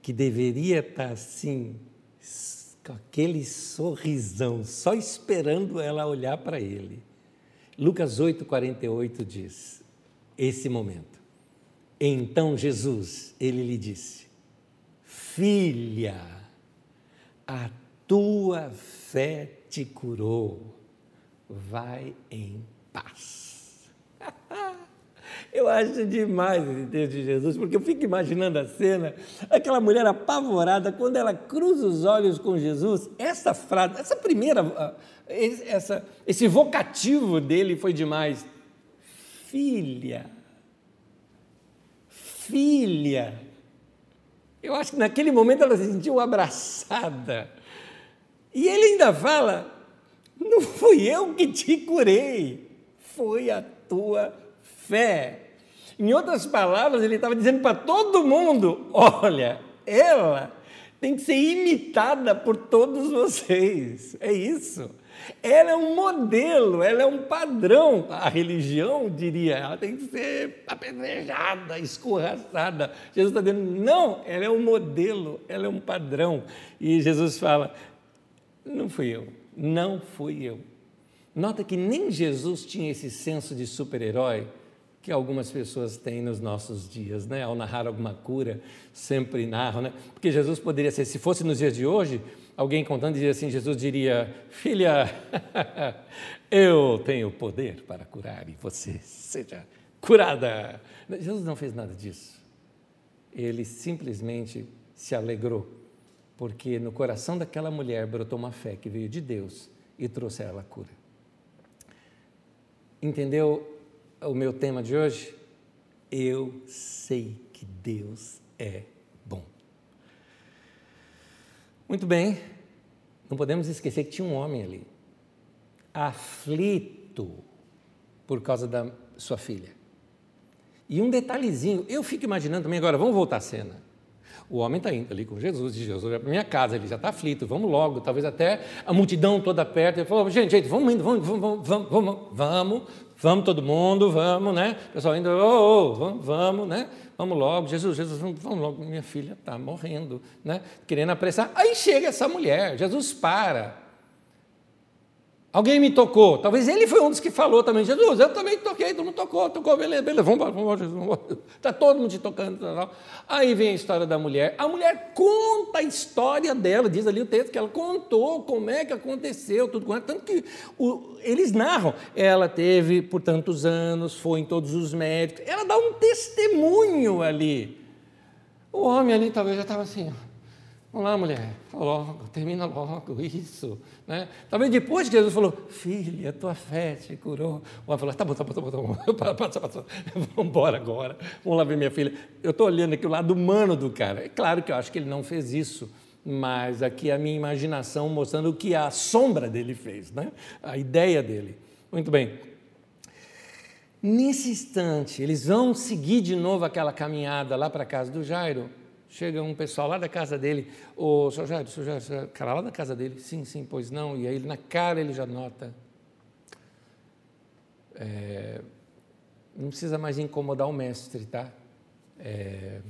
que deveria estar assim, com aquele sorrisão, só esperando ela olhar para ele. Lucas 8,48 diz: esse momento. Então Jesus, ele lhe disse: Filha, a tua fé te curou, vai em paz. Eu acho demais esse texto de Jesus, porque eu fico imaginando a cena, aquela mulher apavorada, quando ela cruza os olhos com Jesus, essa frase, essa primeira, ah, essa, esse vocativo dele foi demais. Filha, filha, eu acho que naquele momento ela se sentiu abraçada. E ele ainda fala: Não fui eu que te curei, foi a tua fé. Em outras palavras, ele estava dizendo para todo mundo: Olha, ela tem que ser imitada por todos vocês. É isso. Ela é um modelo, ela é um padrão. A religião diria, ela tem que ser apedrejada, escorraçada. Jesus está dizendo, não, ela é um modelo, ela é um padrão. E Jesus fala, não fui eu, não fui eu. Nota que nem Jesus tinha esse senso de super-herói que algumas pessoas têm nos nossos dias, né? Ao narrar alguma cura, sempre narram, né? Porque Jesus poderia ser, se fosse nos dias de hoje, alguém contando dizia assim, Jesus diria, filha, eu tenho poder para curar e você seja curada. Jesus não fez nada disso. Ele simplesmente se alegrou, porque no coração daquela mulher brotou uma fé que veio de Deus e trouxe a ela a cura. Entendeu o meu tema de hoje? Eu sei que Deus é muito bem, não podemos esquecer que tinha um homem ali, aflito por causa da sua filha. E um detalhezinho, eu fico imaginando também, agora vamos voltar à cena. O homem está indo ali com Jesus, e Jesus vai para minha casa, ele já está aflito, vamos logo, talvez até a multidão toda perto. Ele falou, gente, gente, vamos indo, vamos, vamos, vamos, vamos, vamos, vamos todo mundo, vamos, né? O pessoal ainda, oh, oh, vamos, vamos, né? Vamos logo, Jesus, Jesus, vamos, logo, minha filha está morrendo, né? Querendo apressar. Aí chega essa mulher, Jesus para. Alguém me tocou. Talvez ele foi um dos que falou também. Jesus, eu também toquei, tu não tocou, tocou, beleza, beleza, vamos embora, vamos embora, Jesus. Está todo mundo te tocando. Tal, tal. Aí vem a história da mulher. A mulher conta a história dela, diz ali o texto que ela contou como é que aconteceu, tudo quanto. Tanto que o, eles narram. Ela teve por tantos anos, foi em todos os médicos. Ela dá um testemunho ali. O homem ali talvez já estava assim, Vamos lá, mulher, logo, termina logo isso. Né? Talvez depois que Jesus falou, filha, tua fé te curou. Homem falou, tá bom, tá bom, tá bom, tá bom. Passa, passa, Vamos embora agora. Vamos lá ver minha filha. Eu estou olhando aqui o lado humano do cara. É claro que eu acho que ele não fez isso, mas aqui a minha imaginação mostrando o que a sombra dele fez, né? a ideia dele. Muito bem. Nesse instante, eles vão seguir de novo aquela caminhada lá para a casa do Jairo Chega um pessoal lá da casa dele, o senhor Jair, senhor Jair, o senhor, cara lá da casa dele, sim, sim, pois não, e aí na cara ele já nota. É, não precisa mais incomodar o mestre, tá? É,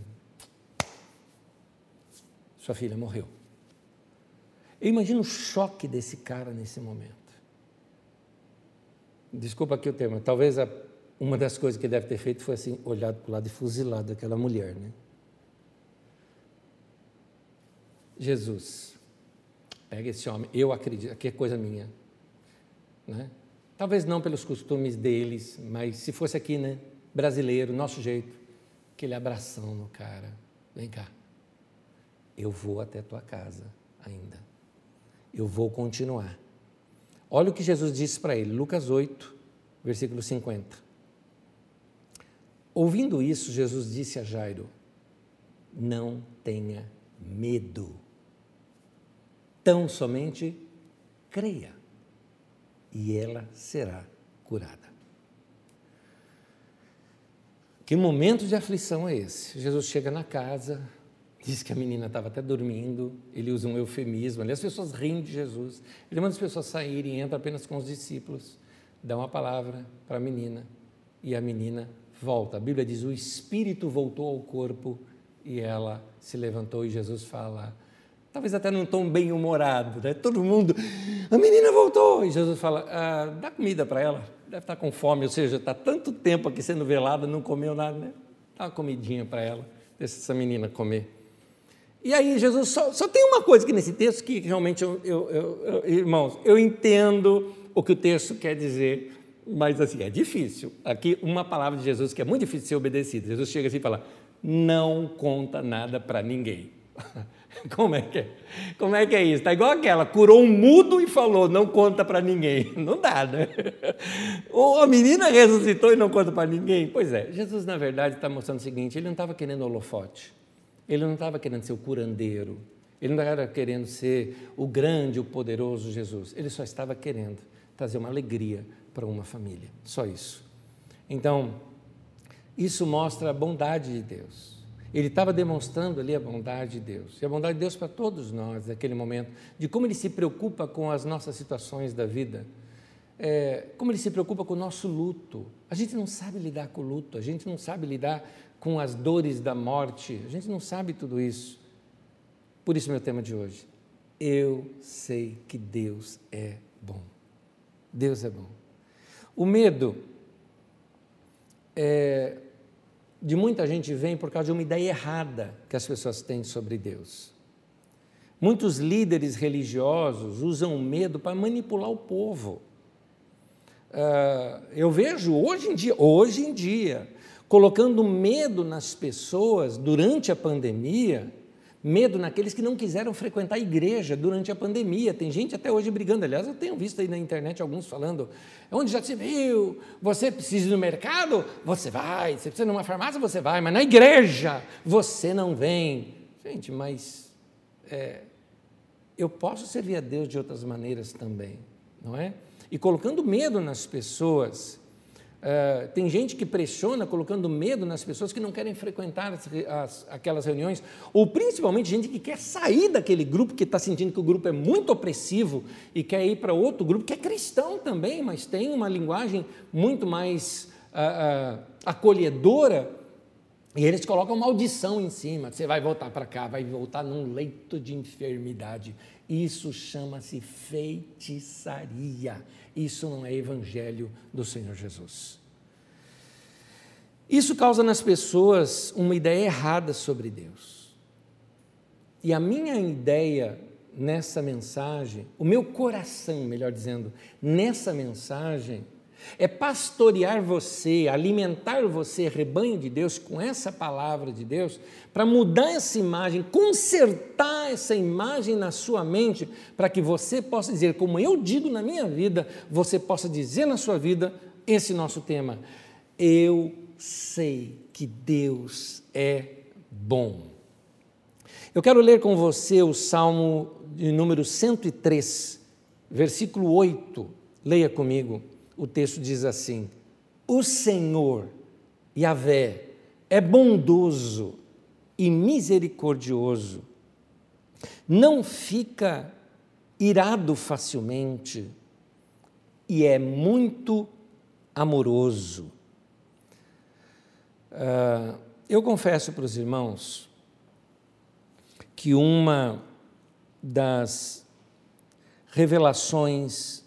sua filha morreu. Eu imagino o choque desse cara nesse momento. Desculpa aqui o termo, talvez a, uma das coisas que ele deve ter feito foi assim, olhado para o lado e fuzilado aquela mulher, né? Jesus, pega esse homem, eu acredito, aqui é coisa minha. Né? Talvez não pelos costumes deles, mas se fosse aqui, né? Brasileiro, nosso jeito, aquele abração no cara. Vem cá, eu vou até tua casa ainda. Eu vou continuar. Olha o que Jesus disse para ele, Lucas 8, versículo 50. Ouvindo isso, Jesus disse a Jairo: Não tenha medo tão somente creia e ela será curada. Que momento de aflição é esse? Jesus chega na casa, diz que a menina estava até dormindo, ele usa um eufemismo, ali as pessoas riem de Jesus, ele manda as pessoas saírem, entra apenas com os discípulos, dá uma palavra para a menina e a menina volta. A Bíblia diz: o espírito voltou ao corpo e ela se levantou e Jesus fala: talvez até num tom bem humorado, né? Todo mundo, a menina voltou. E Jesus fala, ah, dá comida para ela, deve estar tá com fome, ou seja, está tanto tempo aqui sendo velada, não comeu nada, né? Dá uma comidinha para ela, deixa essa menina comer. E aí Jesus só, só tem uma coisa aqui nesse texto que realmente, eu, eu, eu, irmãos, eu entendo o que o texto quer dizer, mas assim, é difícil. Aqui uma palavra de Jesus que é muito difícil de ser obedecida. Jesus chega assim e fala, não conta nada para ninguém. Como é que é? Como é que é isso? Está igual aquela, curou um mudo e falou, não conta para ninguém. Não dá, né? Ou a menina ressuscitou e não conta para ninguém. Pois é, Jesus, na verdade, está mostrando o seguinte: ele não estava querendo holofote, ele não estava querendo ser o curandeiro, ele não estava querendo ser o grande, o poderoso Jesus, ele só estava querendo trazer uma alegria para uma família, só isso. Então, isso mostra a bondade de Deus. Ele estava demonstrando ali a bondade de Deus. E a bondade de Deus para todos nós naquele momento, de como ele se preocupa com as nossas situações da vida, é, como ele se preocupa com o nosso luto. A gente não sabe lidar com o luto, a gente não sabe lidar com as dores da morte, a gente não sabe tudo isso. Por isso, meu tema de hoje. Eu sei que Deus é bom. Deus é bom. O medo é, de muita gente vem por causa de uma ideia errada que as pessoas têm sobre Deus. Muitos líderes religiosos usam o medo para manipular o povo. Uh, eu vejo hoje em dia, hoje em dia, colocando medo nas pessoas durante a pandemia, medo naqueles que não quiseram frequentar a igreja durante a pandemia. Tem gente até hoje brigando. Aliás, eu tenho visto aí na internet alguns falando: onde já se viu? Você precisa ir no mercado? Você vai. Você precisa ir numa farmácia? Você vai. Mas na igreja, você não vem. Gente, mas é, eu posso servir a Deus de outras maneiras também, não é? E colocando medo nas pessoas. Uh, tem gente que pressiona, colocando medo nas pessoas que não querem frequentar as, as, aquelas reuniões, ou principalmente gente que quer sair daquele grupo, que está sentindo que o grupo é muito opressivo e quer ir para outro grupo, que é cristão também, mas tem uma linguagem muito mais uh, uh, acolhedora, e eles colocam maldição em cima. Você vai voltar para cá, vai voltar num leito de enfermidade. Isso chama-se feitiçaria. Isso não é evangelho do Senhor Jesus. Isso causa nas pessoas uma ideia errada sobre Deus. E a minha ideia nessa mensagem, o meu coração, melhor dizendo, nessa mensagem, é pastorear você, alimentar você, rebanho de Deus, com essa palavra de Deus, para mudar essa imagem, consertar essa imagem na sua mente, para que você possa dizer, como eu digo na minha vida, você possa dizer na sua vida esse nosso tema. Eu sei que Deus é bom. Eu quero ler com você o Salmo de número 103, versículo 8. Leia comigo o texto diz assim: O Senhor, Yahvé, é bondoso e misericordioso, não fica irado facilmente e é muito amoroso. Uh, eu confesso para os irmãos que uma das revelações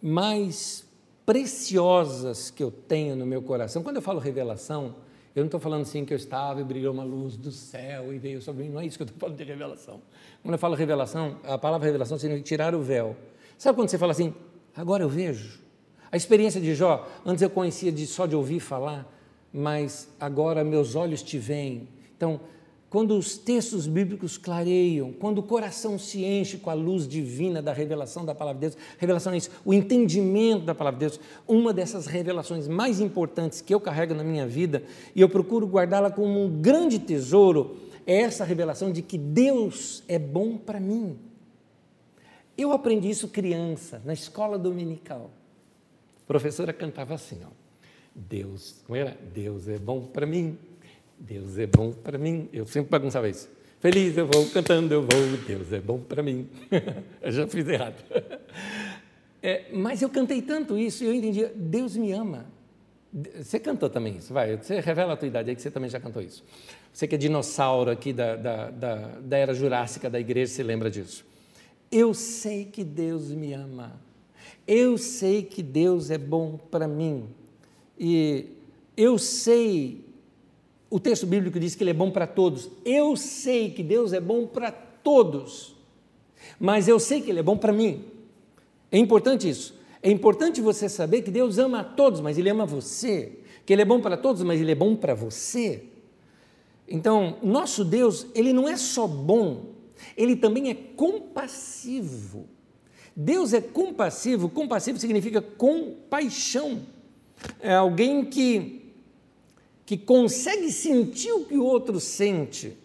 mais preciosas que eu tenho no meu coração. Quando eu falo revelação, eu não estou falando assim que eu estava e brilhou uma luz do céu e veio sobre mim. Não é isso que eu estou falando de revelação. Quando eu falo revelação, a palavra revelação significa tirar o véu. Sabe quando você fala assim, agora eu vejo? A experiência de Jó, antes eu conhecia de, só de ouvir falar, mas agora meus olhos te veem. Então, quando os textos bíblicos clareiam, quando o coração se enche com a luz divina da revelação da palavra de Deus, revelação é isso, o entendimento da palavra de Deus, uma dessas revelações mais importantes que eu carrego na minha vida e eu procuro guardá-la como um grande tesouro, é essa revelação de que Deus é bom para mim. Eu aprendi isso criança, na escola dominical. A professora cantava assim, ó, Deus, como era? Deus é bom para mim. Deus é bom para mim. Eu sempre bagunçava isso. Feliz eu vou, cantando eu vou, Deus é bom para mim. eu já fiz errado. É, mas eu cantei tanto isso e eu entendi, Deus me ama. Você cantou também isso, vai, você revela a tua idade aí que você também já cantou isso. Você que é dinossauro aqui da, da, da, da era jurássica da igreja, se lembra disso. Eu sei que Deus me ama. Eu sei que Deus é bom para mim. E eu sei o texto bíblico diz que ele é bom para todos. Eu sei que Deus é bom para todos, mas eu sei que ele é bom para mim. É importante isso. É importante você saber que Deus ama a todos, mas ele ama você. Que ele é bom para todos, mas ele é bom para você. Então, nosso Deus, ele não é só bom, ele também é compassivo. Deus é compassivo, compassivo significa compaixão. É alguém que que consegue sentir o que o outro sente.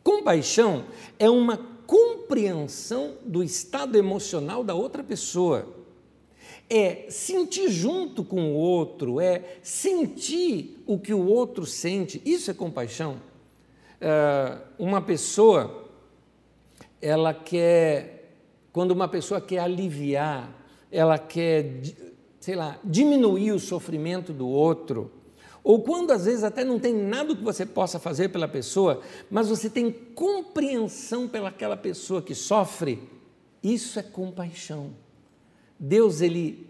Compaixão é uma compreensão do estado emocional da outra pessoa. É sentir junto com o outro, é sentir o que o outro sente. Isso é compaixão. Uh, uma pessoa, ela quer, quando uma pessoa quer aliviar, ela quer, sei lá, diminuir o sofrimento do outro, ou quando às vezes até não tem nada que você possa fazer pela pessoa, mas você tem compreensão pelaquela pessoa que sofre, isso é compaixão. Deus, ele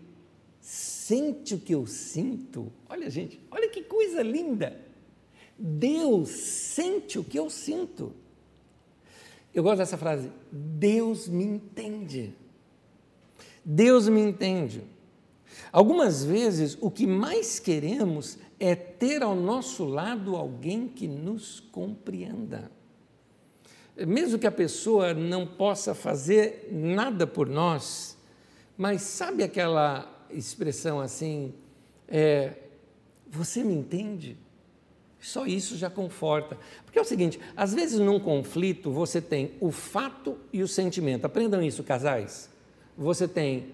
sente o que eu sinto. Olha, gente, olha que coisa linda. Deus sente o que eu sinto. Eu gosto dessa frase. Deus me entende. Deus me entende. Algumas vezes o que mais queremos é ter ao nosso lado alguém que nos compreenda. Mesmo que a pessoa não possa fazer nada por nós, mas sabe aquela expressão assim, é, você me entende? Só isso já conforta. Porque é o seguinte: às vezes num conflito você tem o fato e o sentimento. Aprendam isso, casais. Você tem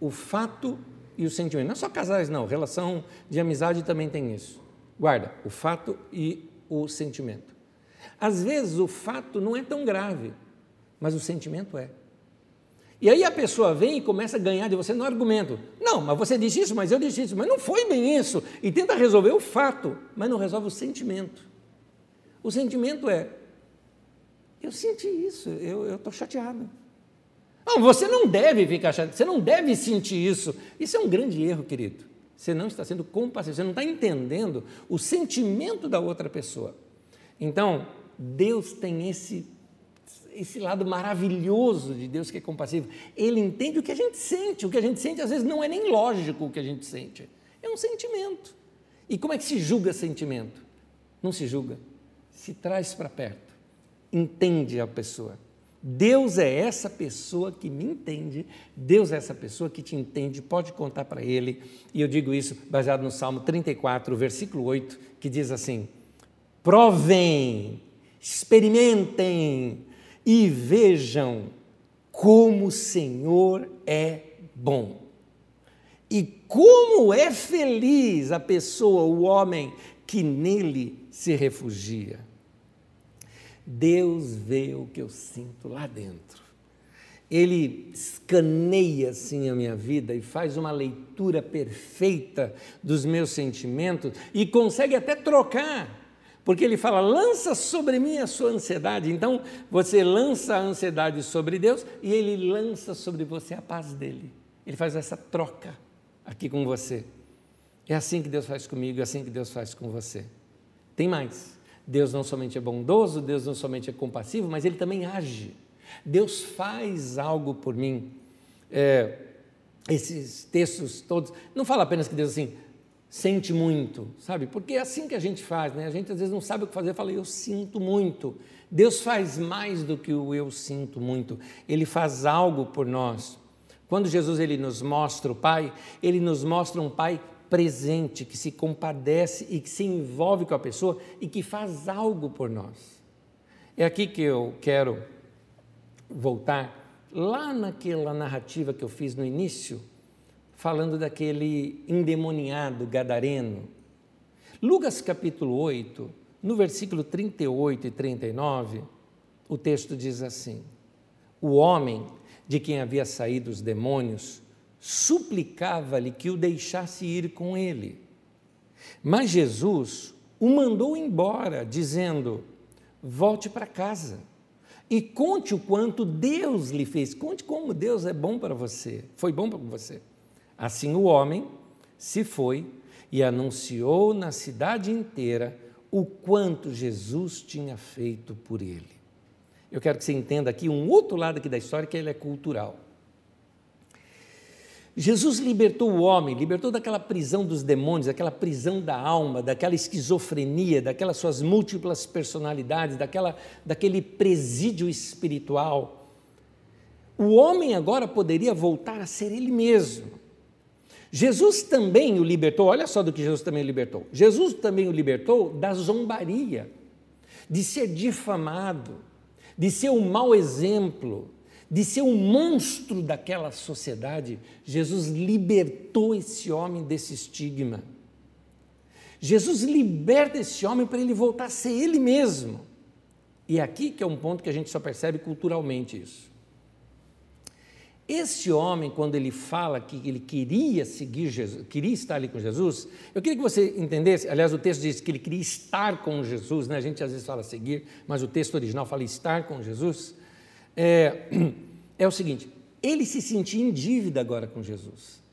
o fato e o sentimento. Não só casais, não. Relação de amizade também tem isso. Guarda, o fato e o sentimento. Às vezes o fato não é tão grave, mas o sentimento é. E aí a pessoa vem e começa a ganhar de você no argumento. Não, mas você disse isso, mas eu disse isso, mas não foi bem isso. E tenta resolver o fato, mas não resolve o sentimento. O sentimento é: eu senti isso, eu estou chateado. Não, você não deve ficar chateado, você não deve sentir isso. Isso é um grande erro, querido. Você não está sendo compassivo, você não está entendendo o sentimento da outra pessoa. Então, Deus tem esse, esse lado maravilhoso de Deus que é compassivo. Ele entende o que a gente sente. O que a gente sente, às vezes, não é nem lógico o que a gente sente. É um sentimento. E como é que se julga sentimento? Não se julga, se traz para perto, entende a pessoa. Deus é essa pessoa que me entende, Deus é essa pessoa que te entende, pode contar para Ele. E eu digo isso baseado no Salmo 34, versículo 8, que diz assim: Provem, experimentem e vejam como o Senhor é bom. E como é feliz a pessoa, o homem, que nele se refugia. Deus vê o que eu sinto lá dentro. Ele escaneia assim a minha vida e faz uma leitura perfeita dos meus sentimentos e consegue até trocar. Porque ele fala: lança sobre mim a sua ansiedade. Então, você lança a ansiedade sobre Deus e ele lança sobre você a paz dele. Ele faz essa troca aqui com você. É assim que Deus faz comigo, é assim que Deus faz com você. Tem mais. Deus não somente é bondoso, Deus não somente é compassivo, mas Ele também age. Deus faz algo por mim. É, esses textos todos, não fala apenas que Deus assim, sente muito, sabe? Porque é assim que a gente faz, né? A gente às vezes não sabe o que fazer, fala, eu sinto muito. Deus faz mais do que o eu sinto muito. Ele faz algo por nós. Quando Jesus ele nos mostra o Pai, ele nos mostra um Pai presente, que se compadece e que se envolve com a pessoa e que faz algo por nós. É aqui que eu quero voltar lá naquela narrativa que eu fiz no início, falando daquele endemoniado gadareno. Lucas capítulo 8, no versículo 38 e 39, o texto diz assim: O homem de quem havia saído os demônios suplicava-lhe que o deixasse ir com ele. Mas Jesus o mandou embora, dizendo: Volte para casa e conte o quanto Deus lhe fez. Conte como Deus é bom para você, foi bom para você. Assim o homem se foi e anunciou na cidade inteira o quanto Jesus tinha feito por ele. Eu quero que você entenda aqui um outro lado aqui da história que ele é cultural. Jesus libertou o homem, libertou daquela prisão dos demônios, daquela prisão da alma, daquela esquizofrenia, daquelas suas múltiplas personalidades, daquela, daquele presídio espiritual. O homem agora poderia voltar a ser ele mesmo. Jesus também o libertou, olha só do que Jesus também o libertou. Jesus também o libertou da zombaria, de ser difamado, de ser um mau exemplo, de ser um monstro daquela sociedade, Jesus libertou esse homem desse estigma. Jesus liberta esse homem para ele voltar a ser ele mesmo. E é aqui que é um ponto que a gente só percebe culturalmente isso. Esse homem, quando ele fala que ele queria seguir Jesus, queria estar ali com Jesus, eu queria que você entendesse, aliás, o texto diz que ele queria estar com Jesus, né? a gente às vezes fala seguir, mas o texto original fala estar com Jesus é, é o seguinte: ele se sentia em dívida agora com Jesus.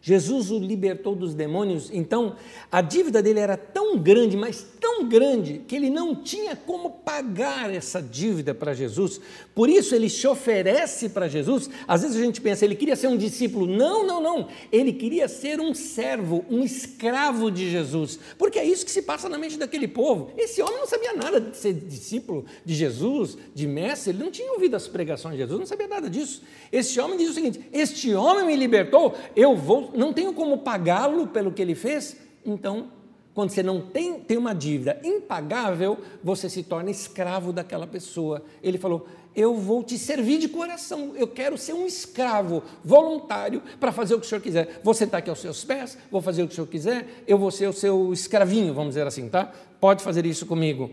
Jesus o libertou dos demônios, então a dívida dele era tão grande, mas tão grande, que ele não tinha como pagar essa dívida para Jesus. Por isso ele se oferece para Jesus. Às vezes a gente pensa, ele queria ser um discípulo. Não, não, não. Ele queria ser um servo, um escravo de Jesus. Porque é isso que se passa na mente daquele povo. Esse homem não sabia nada de ser discípulo de Jesus, de mestre, ele não tinha ouvido as pregações de Jesus, não sabia nada disso. Esse homem diz o seguinte: Este homem me libertou, eu vou não tenho como pagá-lo pelo que ele fez, então, quando você não tem tem uma dívida impagável, você se torna escravo daquela pessoa. Ele falou: Eu vou te servir de coração, eu quero ser um escravo voluntário para fazer o que o senhor quiser. Vou sentar aqui aos seus pés, vou fazer o que o senhor quiser, eu vou ser o seu escravinho, vamos dizer assim, tá? Pode fazer isso comigo.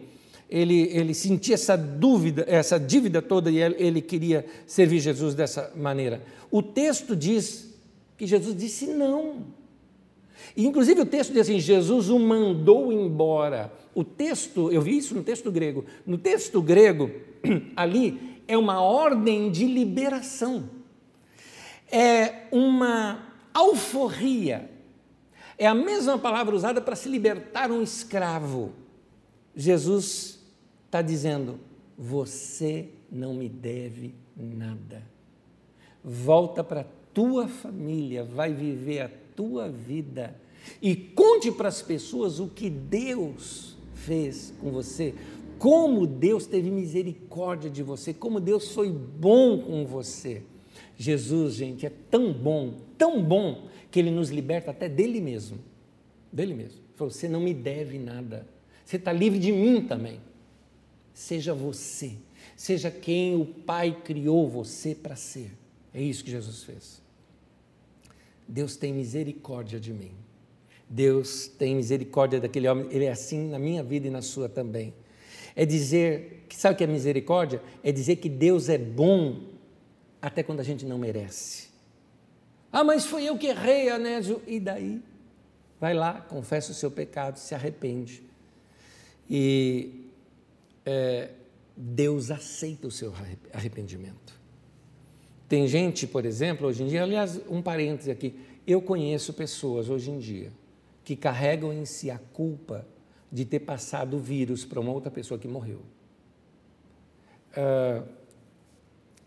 Ele, ele sentia essa dúvida, essa dívida toda e ele, ele queria servir Jesus dessa maneira. O texto diz que Jesus disse não. E, inclusive o texto diz assim: Jesus o mandou embora. O texto, eu vi isso no texto grego. No texto grego, ali, é uma ordem de liberação. É uma alforria. É a mesma palavra usada para se libertar um escravo. Jesus está dizendo: Você não me deve nada. Volta para tua família, vai viver a tua vida e conte para as pessoas o que Deus fez com você, como Deus teve misericórdia de você, como Deus foi bom com você. Jesus, gente, é tão bom, tão bom, que ele nos liberta até dele mesmo. Dele mesmo. Falou: Você não me deve nada. Você está livre de mim também. Seja você. Seja quem o Pai criou você para ser. É isso que Jesus fez. Deus tem misericórdia de mim. Deus tem misericórdia daquele homem, ele é assim na minha vida e na sua também. É dizer, sabe o que é misericórdia? É dizer que Deus é bom até quando a gente não merece. Ah, mas foi eu que errei, Anésio. E daí? Vai lá, confessa o seu pecado, se arrepende. E é, Deus aceita o seu arrependimento. Tem gente, por exemplo, hoje em dia, aliás, um parêntese aqui, eu conheço pessoas hoje em dia que carregam em si a culpa de ter passado o vírus para uma outra pessoa que morreu. Uh,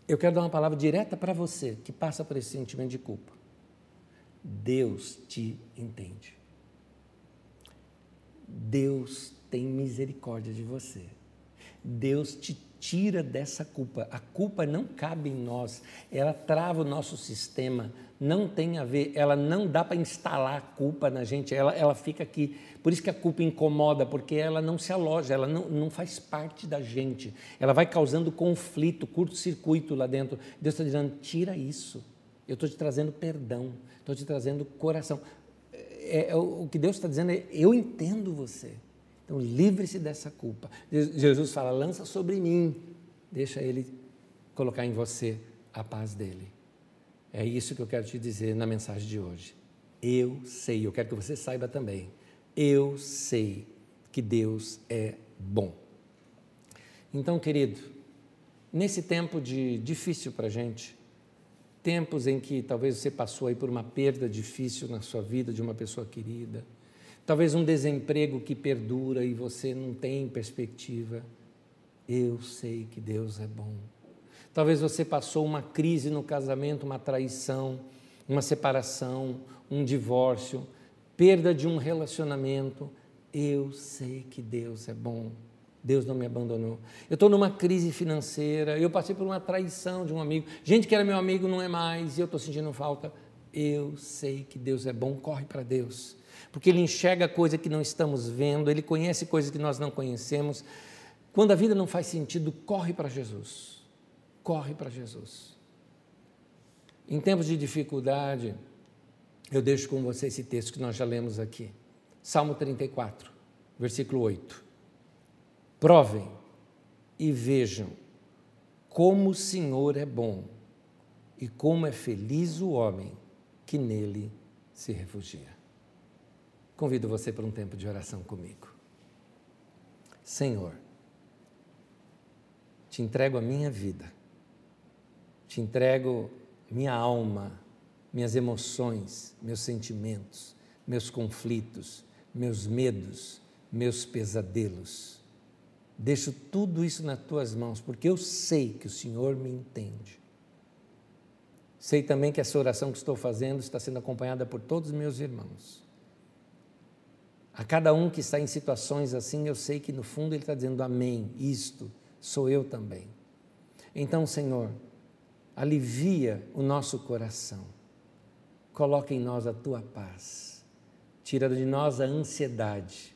eu quero dar uma palavra direta para você que passa por esse sentimento de culpa. Deus te entende. Deus tem misericórdia de você. Deus te tira dessa culpa. A culpa não cabe em nós, ela trava o nosso sistema, não tem a ver, ela não dá para instalar a culpa na gente, ela, ela fica aqui. Por isso que a culpa incomoda, porque ela não se aloja, ela não, não faz parte da gente. Ela vai causando conflito, curto-circuito lá dentro. Deus está dizendo: tira isso. Eu estou te trazendo perdão, estou te trazendo coração. É, é, o que Deus está dizendo é: eu entendo você. Então, livre-se dessa culpa. Jesus fala: lança sobre mim, deixa Ele colocar em você a paz dele. É isso que eu quero te dizer na mensagem de hoje. Eu sei, eu quero que você saiba também. Eu sei que Deus é bom. Então, querido, nesse tempo de difícil para a gente, tempos em que talvez você passou aí por uma perda difícil na sua vida de uma pessoa querida, talvez um desemprego que perdura e você não tem perspectiva. Eu sei que Deus é bom. Talvez você passou uma crise no casamento, uma traição, uma separação, um divórcio, perda de um relacionamento. Eu sei que Deus é bom. Deus não me abandonou. Eu estou numa crise financeira, eu passei por uma traição de um amigo. Gente que era meu amigo não é mais e eu estou sentindo falta. Eu sei que Deus é bom, corre para Deus porque Ele enxerga coisa que não estamos vendo, Ele conhece coisas que nós não conhecemos. Quando a vida não faz sentido, corre para Jesus. Corre para Jesus. Em tempos de dificuldade, eu deixo com você esse texto que nós já lemos aqui. Salmo 34, versículo 8. Provem e vejam como o Senhor é bom e como é feliz o homem que nele se refugia. Convido você para um tempo de oração comigo. Senhor, te entrego a minha vida, te entrego minha alma, minhas emoções, meus sentimentos, meus conflitos, meus medos, meus pesadelos. Deixo tudo isso nas tuas mãos, porque eu sei que o Senhor me entende. Sei também que essa oração que estou fazendo está sendo acompanhada por todos os meus irmãos. A cada um que está em situações assim, eu sei que no fundo ele está dizendo amém, isto sou eu também. Então, Senhor, alivia o nosso coração, coloca em nós a tua paz, tira de nós a ansiedade,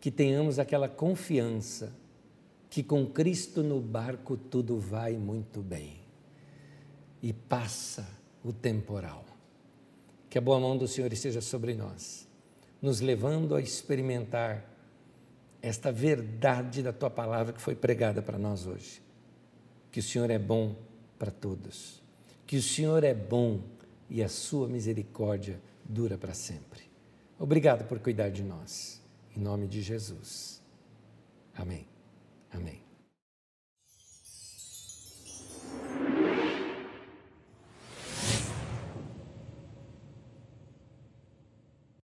que tenhamos aquela confiança que com Cristo no barco tudo vai muito bem. E passa o temporal. Que a boa mão do Senhor esteja sobre nós, nos levando a experimentar esta verdade da tua palavra que foi pregada para nós hoje. Que o Senhor é bom para todos, que o Senhor é bom e a sua misericórdia dura para sempre. Obrigado por cuidar de nós. Em nome de Jesus. Amém. Amém.